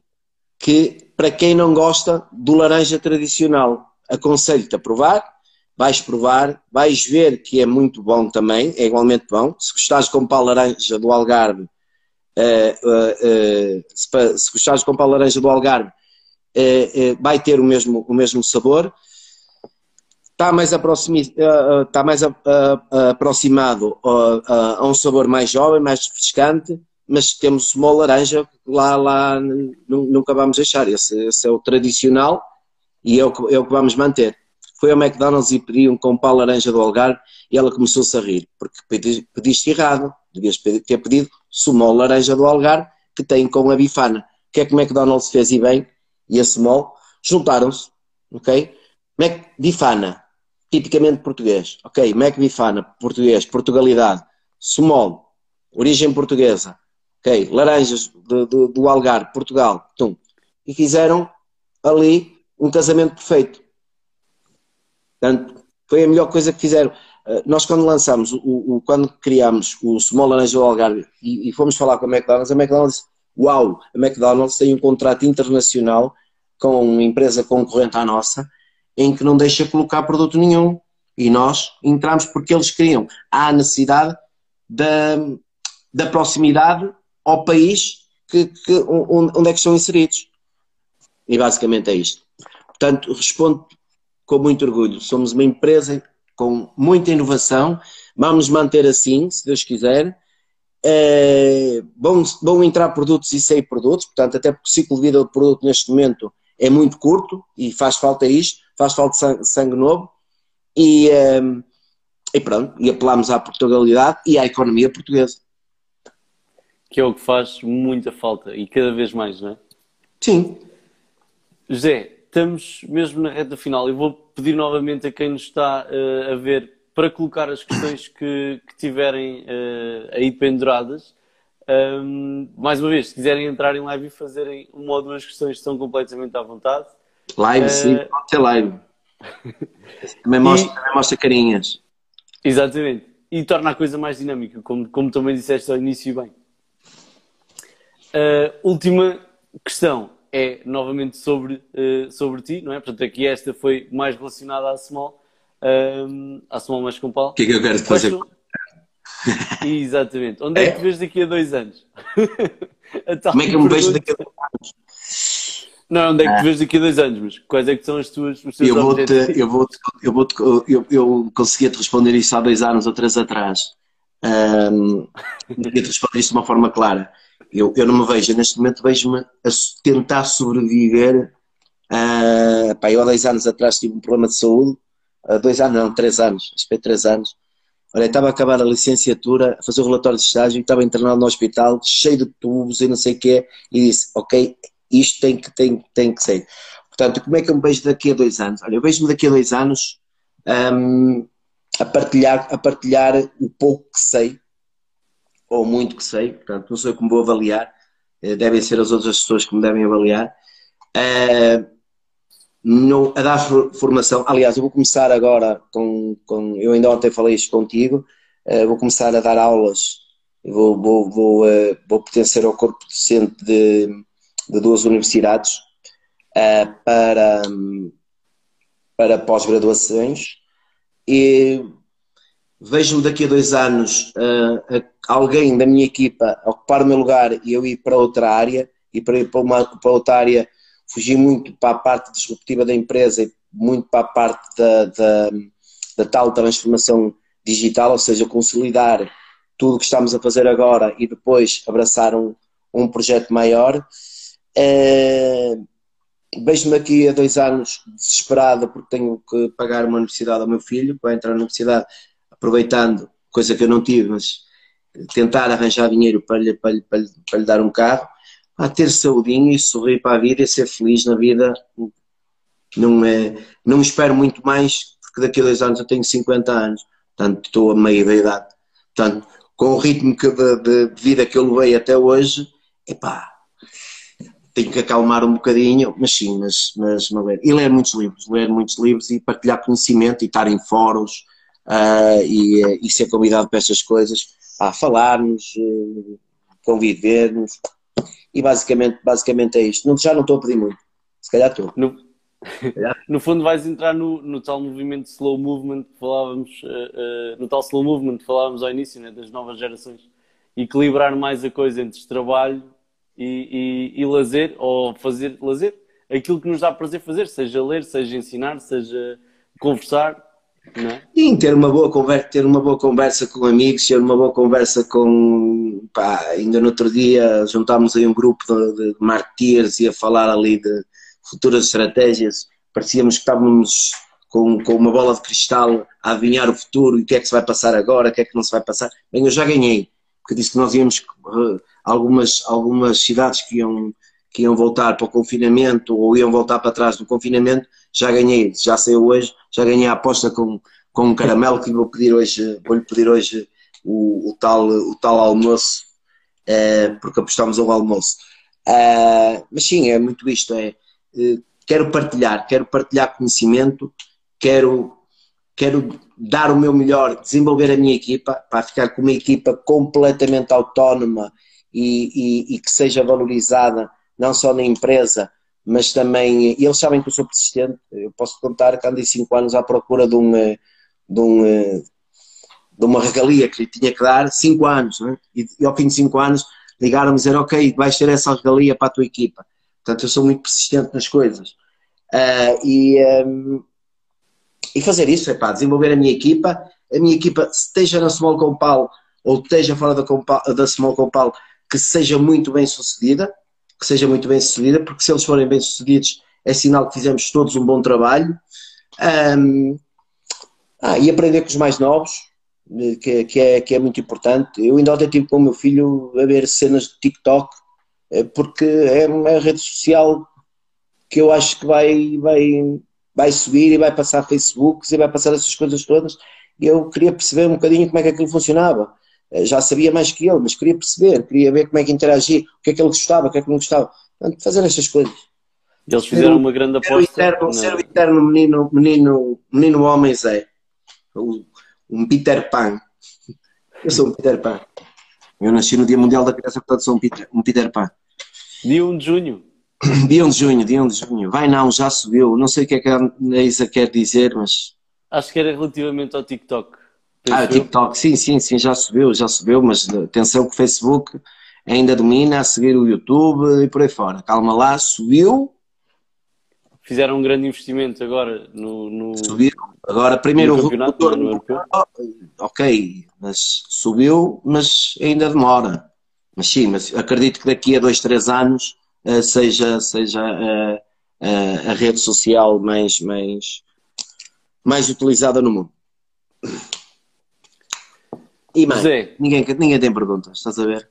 que para quem não gosta do laranja tradicional, aconselho-te a provar, vais provar, vais ver que é muito bom também, é igualmente bom. Se gostares de comprar laranja do Algarve, uh, uh, uh, se, se gostares de comprar laranja do Algarve, vai ter o mesmo, o mesmo sabor. Está mais, está mais aproximado a um sabor mais jovem, mais refrescante mas temos small laranja, lá, lá nunca vamos deixar. Esse, esse é o tradicional e é o, é o que vamos manter. Foi ao McDonald's e pedi um com pau laranja do Algarve e ela começou-se a rir, porque pedi, pediste errado. Devias ter pedido small laranja do Algarve, que tem com a bifana. O que é que o McDonald's fez e bem? E a small juntaram-se, ok? Mac bifana, tipicamente português, ok? Mac bifana, português, Portugalidade, small, origem portuguesa, ok, laranjas do, do, do Algarve, Portugal, tum, e fizeram ali um casamento perfeito. Portanto, foi a melhor coisa que fizeram. Uh, nós quando lançamos, o, o, quando criámos o Small do Algarve e, e, fomos falar com a McDonald's, a McDonald's uau, a McDonald's tem um contrato internacional com uma empresa concorrente à nossa, em que não deixa colocar produto nenhum. E nós entramos porque eles queriam. Há a necessidade da, da proximidade ao país que, que, onde é que estão inseridos. E basicamente é isto. Portanto, respondo com muito orgulho. Somos uma empresa com muita inovação, vamos manter assim, se Deus quiser. É, vão, vão entrar produtos e sair produtos, portanto, até porque o ciclo de vida do produto neste momento é muito curto e faz falta isto, faz falta sangue, sangue novo e, um, e pronto, e apelamos à Portugalidade e à economia portuguesa. Que é o que faz muita falta e cada vez mais, não é? Sim. José, estamos mesmo na reta final. Eu vou pedir novamente a quem nos está uh, a ver para colocar as questões que, que tiverem uh, aí penduradas. Um, mais uma vez, se quiserem entrar em live e fazerem uma ou duas questões, estão completamente à vontade. Live, uh, sim, pode ser live. também, mostra, e... também mostra carinhas. Exatamente. E torna a coisa mais dinâmica, como, como também disseste ao início bem. Uh, última questão é novamente sobre, uh, sobre ti, não é? Portanto, aqui esta foi mais relacionada à Small, uh, à Small mais com Paulo. O que é que eu quero fazer? Exatamente. Onde é, é que te vês daqui a dois anos? Como é que eu me vejo daqui a dois anos? Não, onde é que te ah. vês daqui a dois anos, mas quais é que são as tuas, os teus eu vou -te, eu vou eu vou eu, eu conseguia te responder isso há dois anos ou três atrás. Um, conseguia te responder isso de uma forma clara. Eu, eu não me vejo, neste momento vejo-me a tentar sobreviver. Uh, pá, eu há dois anos atrás tive um problema de saúde, uh, dois anos, não, três anos, acho que três anos, Olha, estava a acabar a licenciatura, a fazer o relatório de estágio estava internado no hospital, cheio de tubos e não sei o quê, e disse, ok, isto tem que, tem, tem que ser. Portanto, como é que eu me vejo daqui a dois anos? Olha, eu vejo-me daqui a dois anos um, a, partilhar, a partilhar o pouco que sei, ou muito que sei, portanto, não sei como vou avaliar, eh, devem ser as outras pessoas que me devem avaliar. Uh, no, a dar formação. Aliás, eu vou começar agora com, com eu ainda ontem falei isto contigo, uh, vou começar a dar aulas, vou, vou, vou, uh, vou pertencer ao corpo docente de, de duas universidades para, para pós-graduações e vejo-me daqui a dois anos alguém da minha equipa ocupar o meu lugar e eu ir para outra área e para ir para, uma, para outra área fugi muito para a parte disruptiva da empresa e muito para a parte da, da, da tal transformação digital, ou seja, consolidar tudo o que estamos a fazer agora e depois abraçar um, um projeto maior. É, Vejo-me aqui há dois anos desesperado porque tenho que pagar uma universidade ao meu filho para entrar na universidade, aproveitando, coisa que eu não tive, mas tentar arranjar dinheiro para lhe, para lhe, para lhe, para lhe dar um carro a ter saudinho e sorrir para a vida e ser feliz na vida. Não, é, não espero muito mais, porque daqui a dois anos eu tenho 50 anos, portanto estou a meio da idade. Portanto, com o ritmo que, de, de, vida que eu levei até hoje, epá, tenho que acalmar um bocadinho, mas sim, mas, mas, mas e ler muitos livros, ler muitos livros e partilhar conhecimento e estar em fóruns uh, e, e ser convidado para estas coisas, a falarmos, uh, convivermos, e basicamente, basicamente é isto. Não, já não estou a pedir muito, se calhar estou. No, no fundo vais entrar no, no tal movimento slow movement que falávamos, uh, uh, no tal slow movement que falávamos ao início, né, das novas gerações. Equilibrar mais a coisa entre trabalho e, e, e lazer, ou fazer lazer, aquilo que nos dá prazer fazer, seja ler, seja ensinar, seja conversar, é? Sim, ter uma boa conversa, ter uma boa conversa com amigos, ter uma boa conversa com pá, ainda no outro dia juntámos aí um grupo de, de marketeers e a falar ali de futuras estratégias, parecíamos que estávamos com, com uma bola de cristal a adivinhar o futuro e o que é que se vai passar agora, o que é que não se vai passar. Bem, eu já ganhei, porque disse que nós íamos uh, algumas, algumas cidades que iam, que iam voltar para o confinamento ou iam voltar para trás do confinamento, já ganhei, já saiu hoje, já ganhei a aposta com, com um caramelo que vou pedir hoje, vou-lhe pedir hoje o, o, tal, o tal almoço, é, porque apostamos ao almoço. É, mas sim, é muito isto, é, é, quero partilhar, quero partilhar conhecimento, quero, quero dar o meu melhor, desenvolver a minha equipa, para ficar com uma equipa completamente autónoma e, e, e que seja valorizada não só na empresa, mas também, eles sabem que eu sou persistente, eu posso contar que andei 5 anos à procura de, um, de, um, de uma regalia que lhe tinha que dar, 5 anos, né? e, e, ao fim de 5 anos ligaram-me dizer, ok, vais ter essa regalia para a tua equipa. Portanto, eu sou muito persistente nas coisas. Uh, e, um, e fazer isso, é pá, desenvolver a minha equipa, a minha equipa, esteja na Small Compal ou esteja fora da, Compal, da Small Compal, que seja muito bem sucedida, que seja muito bem sucedida, porque se eles forem bem sucedidos é sinal que fizemos todos um bom trabalho. Um, ah, e aprender com os mais novos, que, que, é, que é muito importante. Eu ainda ontem estive com o meu filho a ver cenas de TikTok, eh, porque é uma rede social que eu acho que vai, vai, vai subir e vai passar Facebook e vai passar essas coisas todas. E eu queria perceber um bocadinho como é que aquilo funcionava. Eh, já sabia mais que ele, mas queria perceber, queria ver como é que interagia, o que é que ele gostava, o que é que não gostava. Portanto, fazer estas coisas. Eles fizeram uma grande aposta. Ser o eterno, ser o eterno menino, menino, menino homem Zé. Um Peter Pan. Eu sou um Peter Pan. Eu nasci no Dia Mundial da Criança, portanto sou um Peter, um Peter Pan. Dia 1 de junho. Dia 1 de junho, dia 1 de junho. Vai não, já subiu. Não sei o que é que a Isa quer dizer, mas. Acho que era relativamente ao TikTok. Ah, o TikTok, sim, sim, sim, já subiu, já subiu, mas atenção que o Facebook ainda domina a seguir o YouTube e por aí fora. Calma lá, subiu. Fizeram um grande investimento agora no. no subiu. Agora, primeiro o no Ok, mas subiu, mas ainda demora. Mas sim, mas acredito que daqui a dois, três anos uh, seja, seja uh, uh, a rede social mais, mais, mais utilizada no mundo. E mais, Zé, ninguém, ninguém tem perguntas, estás a ver?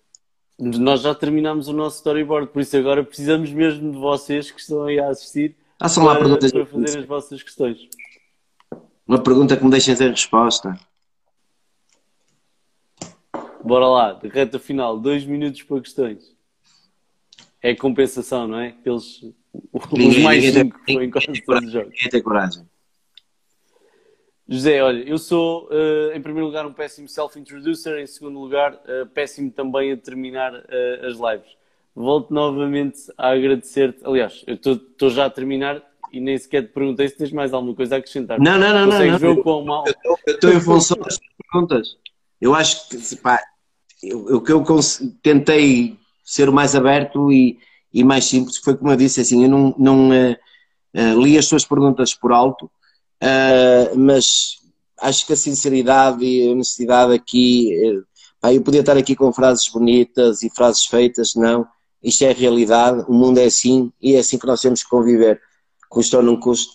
Nós já terminámos o nosso storyboard, por isso agora precisamos mesmo de vocês que estão aí a assistir ah, são lá para, perguntas para fazer as vossas questões. Uma pergunta que me deixem sem resposta. Bora lá, reta final, dois minutos para questões. É compensação, não é? Eles, ninguém, os mais ninguém cinco tem, foi em quase todos os jogos. Ninguém tem coragem. José, olha, eu sou, uh, em primeiro lugar, um péssimo self-introducer, em segundo lugar, uh, péssimo também a terminar uh, as lives. Volto novamente a agradecer-te. Aliás, eu estou já a terminar e nem sequer te perguntei se tens mais alguma coisa a acrescentar. Não, não, não. Consegues não, ver o quão mal. Eu estou em função das perguntas. Eu acho que, pá, o que eu tentei ser o mais aberto e, e mais simples foi como eu disse, assim, eu não, não li as tuas perguntas por alto Uh, mas acho que a sinceridade e a honestidade aqui, uh, pá, eu podia estar aqui com frases bonitas e frases feitas, não. Isto é a realidade, o mundo é assim e é assim que nós temos que conviver. Custa ou não custa,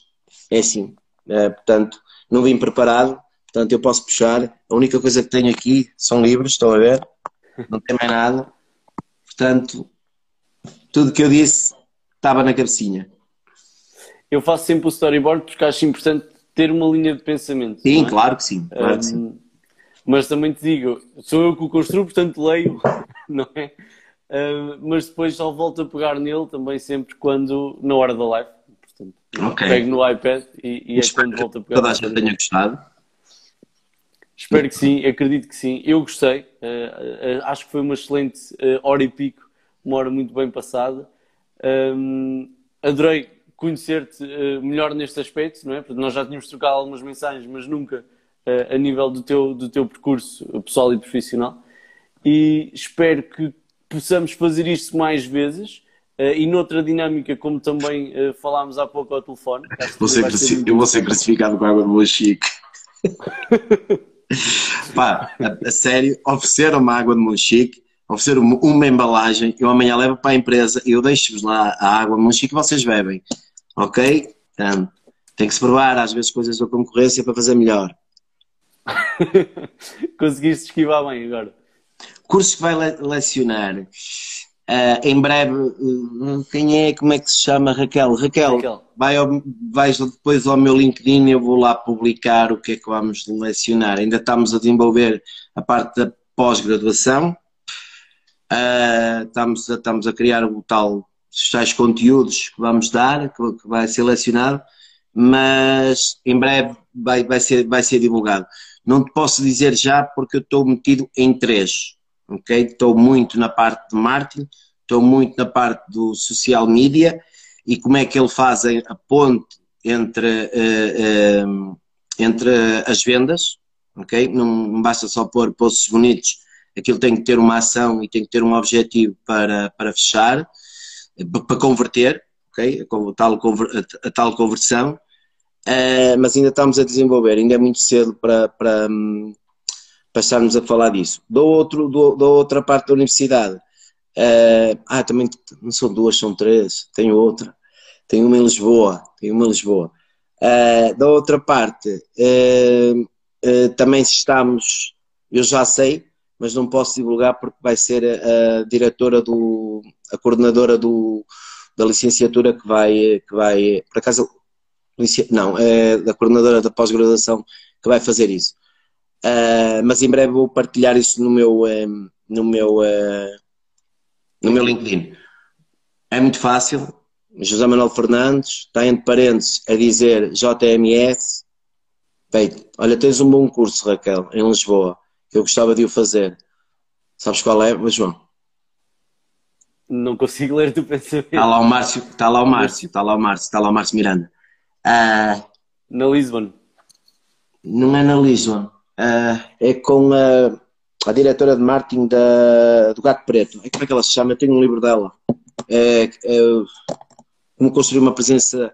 é assim. Uh, portanto, não vim preparado, portanto eu posso puxar. A única coisa que tenho aqui são livros, estão a ver? Não tem mais nada. Portanto, tudo que eu disse estava na cabecinha. Eu faço sempre o storyboard porque acho importante ter uma linha de pensamento. Sim, é? claro que sim. Claro um, que sim. Mas também te digo, sou eu que o construo, portanto leio, não é? Uh, mas depois só volto a pegar nele também sempre quando, na hora da live. Portanto, okay. pego no iPad e, e é quando volto a pegar. Toda a gente tenha gostado. Espero que sim, acredito que sim. Eu gostei, uh, uh, acho que foi uma excelente hora e pico, uma hora muito bem passada. Um, adorei conhecer-te uh, melhor neste aspecto, não é? Porque nós já tínhamos trocado algumas mensagens, mas nunca uh, a nível do teu, do teu percurso pessoal e profissional. E espero que possamos fazer isto mais vezes uh, e noutra dinâmica, como também falámos há pouco ao telefone. Vou eu vou ser classificado com água de boa chique. Pá, a, a, sério, ofereceram-me água de Monchique, ofereceram-me uma embalagem, eu amanhã levo para a empresa, eu deixo-vos lá a água de Monchique e vocês bebem ok? Então, tem que se provar às vezes coisas da concorrência para fazer melhor. Conseguiste esquivar bem agora. Cursos que vai le lecionar. Uh, em breve, uh, quem é, como é que se chama? Raquel. Raquel, Raquel. Vai ao, vais depois ao meu LinkedIn e eu vou lá publicar o que é que vamos lecionar. Ainda estamos a desenvolver a parte da pós-graduação. Uh, estamos, a, estamos a criar o tal os tais conteúdos que vamos dar, que, vai ser selecionado, mas em breve vai, vai, ser, vai ser divulgado. Não te posso dizer já porque eu estou metido em três, ok? Estou muito na parte de marketing, estou muito na parte do social media e como é que ele faz a ponte entre, uh, uh, entre as vendas, ok? Não, não basta só pôr posts bonitos, aquilo tem que ter uma ação e tem que ter um objetivo para, para fechar, para converter, ok? A tal, a tal conversão, uh, mas ainda estamos a desenvolver, ainda é muito cedo para, para, para estarmos a falar disso. Da outra parte da universidade, uh, ah, também não são duas, são três, tenho outra, tenho uma em Lisboa, tenho uma em Lisboa. Uh, da outra parte, também estamos, eu já sei, mas não posso divulgar porque vai ser a, a diretora do, a coordenadora do, da licenciatura que vai, que vai, por acaso, não, é da coordenadora da pós-graduação que vai fazer isso. Uh, mas em breve vou partilhar isso no meu, um, no meu, uh, no meu LinkedIn. É muito fácil. José Manuel Fernandes, está entre parênteses a dizer JMS. Feito. Olha, tens um bom curso, Raquel, em Lisboa, eu gostava de o fazer. Sabes qual é, João? Não consigo ler o pensamento. Está lá o Márcio, está lá o Márcio, está lá o Márcio, está lá o Márcio Miranda. Uh, na Lisbon. Não é na Lisbon. Uh, é com a, a, diretora de marketing da, do Gato Preto. É, como é que ela se chama? Eu tenho um livro dela. É, é, como construir uma presença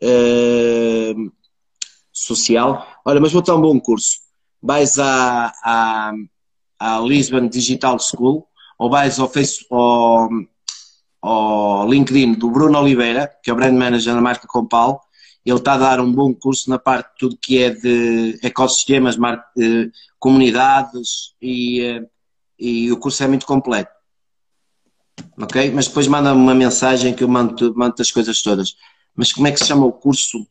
é, social. Olha, mas vou dar um bom curso. Vais à, à, à Lisbon Digital School ou vais ao, Facebook, ao, ao LinkedIn do Bruno Oliveira, que é o Brand Manager da marca Compal, ele está a dar um bom curso na parte de tudo que é de ecossistemas, eh, comunidades e, eh, e o curso é muito completo. Ok? Mas depois manda-me uma mensagem que eu mando, mando as coisas todas. Mas como é que se chama o curso?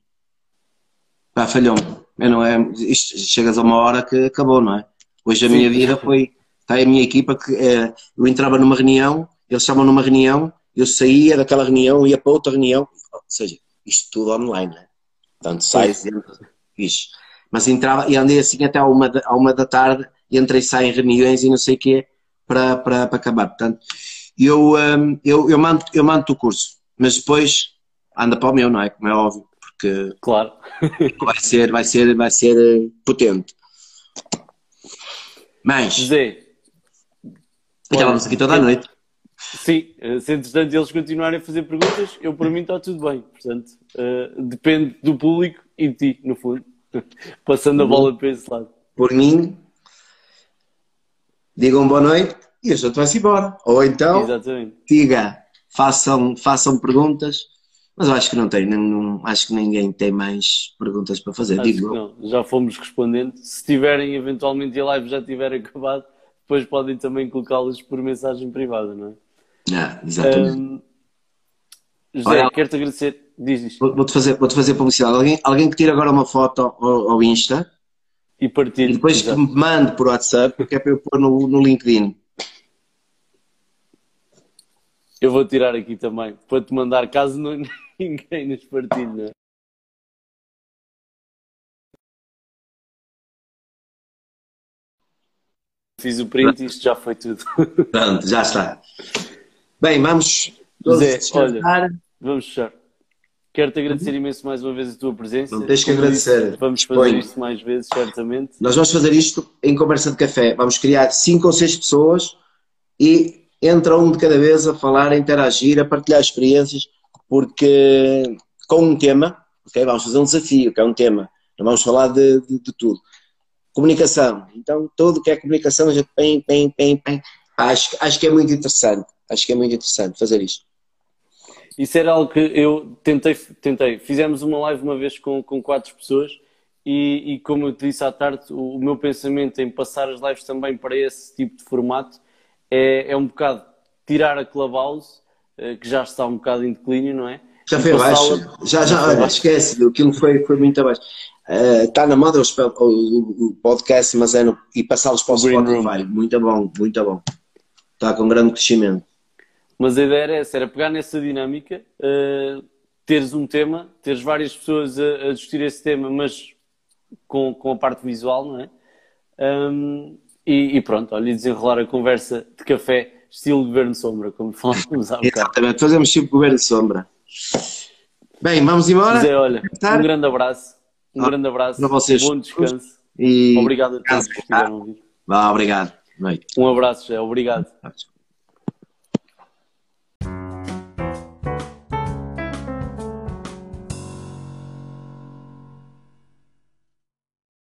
Pá, falhou-me. Não é, isto, chegas a uma hora que acabou, não é? Hoje a Sim. minha vida foi. Está a minha equipa que é, eu entrava numa reunião, eles chamam numa reunião, eu saía daquela reunião, ia para outra reunião, ou seja, isto tudo online, né? Portanto, sai fixe. Mas entrava e andei assim até à uma, da, à uma da tarde, entra e sai em reuniões e não sei o quê, para, para, para acabar. Portanto, eu, um, eu, eu, mando, eu mando o curso, mas depois anda para o meu, não é? Como é óbvio, porque claro. vai ser, vai ser, vai ser eh, potente. Mas. José. Estávamos aqui toda a noite. Sim, eh, se entretanto eles continuarem a fazer perguntas, eu para mim está tudo bem. Portanto, uh, depende do público e de ti, no fundo. Passando a bola para esse lado. Por mim, digam boa noite e a gente vai-se embora. Ou então, Exatamente. diga, façam, façam perguntas, mas eu acho que não tem, não, não, acho que ninguém tem mais perguntas para fazer. Acho Digo não, já fomos respondendo. Se tiverem eventualmente a live já tiver acabado, depois podem também colocá-las por mensagem privada, não é? Exatamente. Um, José, quero-te agradecer. Diz. Vou-te fazer, vou fazer publicidade. Alguém, alguém que tire agora uma foto ao, ao Insta e partilhe. E depois Exato. que me mande por WhatsApp, porque é para eu pôr no, no LinkedIn. Eu vou tirar aqui também, para te mandar, caso não, ninguém nos partilhe. É? Fiz o print e isto já foi tudo. Pronto, já está. Bem, vamos Zé, olha, vamos fechar. Quero-te agradecer imenso mais uma vez a tua presença. Não tens que agradecer. Vamos fazer isto mais vezes, certamente. Nós vamos fazer isto em conversa de café. Vamos criar cinco ou seis pessoas e entra um de cada vez a falar, a interagir, a partilhar experiências, porque com um tema, okay, vamos fazer um desafio, que é um tema. Não vamos falar de, de, de tudo. Comunicação. Então, tudo que é comunicação, a gente tem, tem, tem, tem. Acho, acho que é muito interessante. Acho que é muito interessante fazer isto. Isso era algo que eu tentei, tentei. Fizemos uma live uma vez com, com quatro pessoas e, e, como eu te disse à tarde, o, o, meu pensamento em passar as lives também para esse tipo de formato é, é um bocado tirar a Clubhouse, eh, que já está um bocado em declínio, não é? Já foi abaixo. Já, já, olha, esquece, aquilo foi, foi muito abaixo. Uh, está na moda o, o, podcast, mas é no, e passá-los para o Spotify. Muito bom, muito bom. Está com grande crescimento. Mas a ideia era essa, era pegar nessa dinâmica, uh, teres um tema, teres várias pessoas a, a discutir esse tema, mas com, com a parte visual, não é? Um, e, e pronto, olha, desenrolar a conversa de café estilo governo sombra, como falávamos há bocado. Exatamente, fazemos tipo governo sombra. Bem, vamos embora? Zé, olha, um grande abraço. Um ah, grande abraço. Para vocês. Bom descanso. E... Obrigado a todos que estiveram a ouvir. Vá, obrigado. Um abraço, Zé. Obrigado.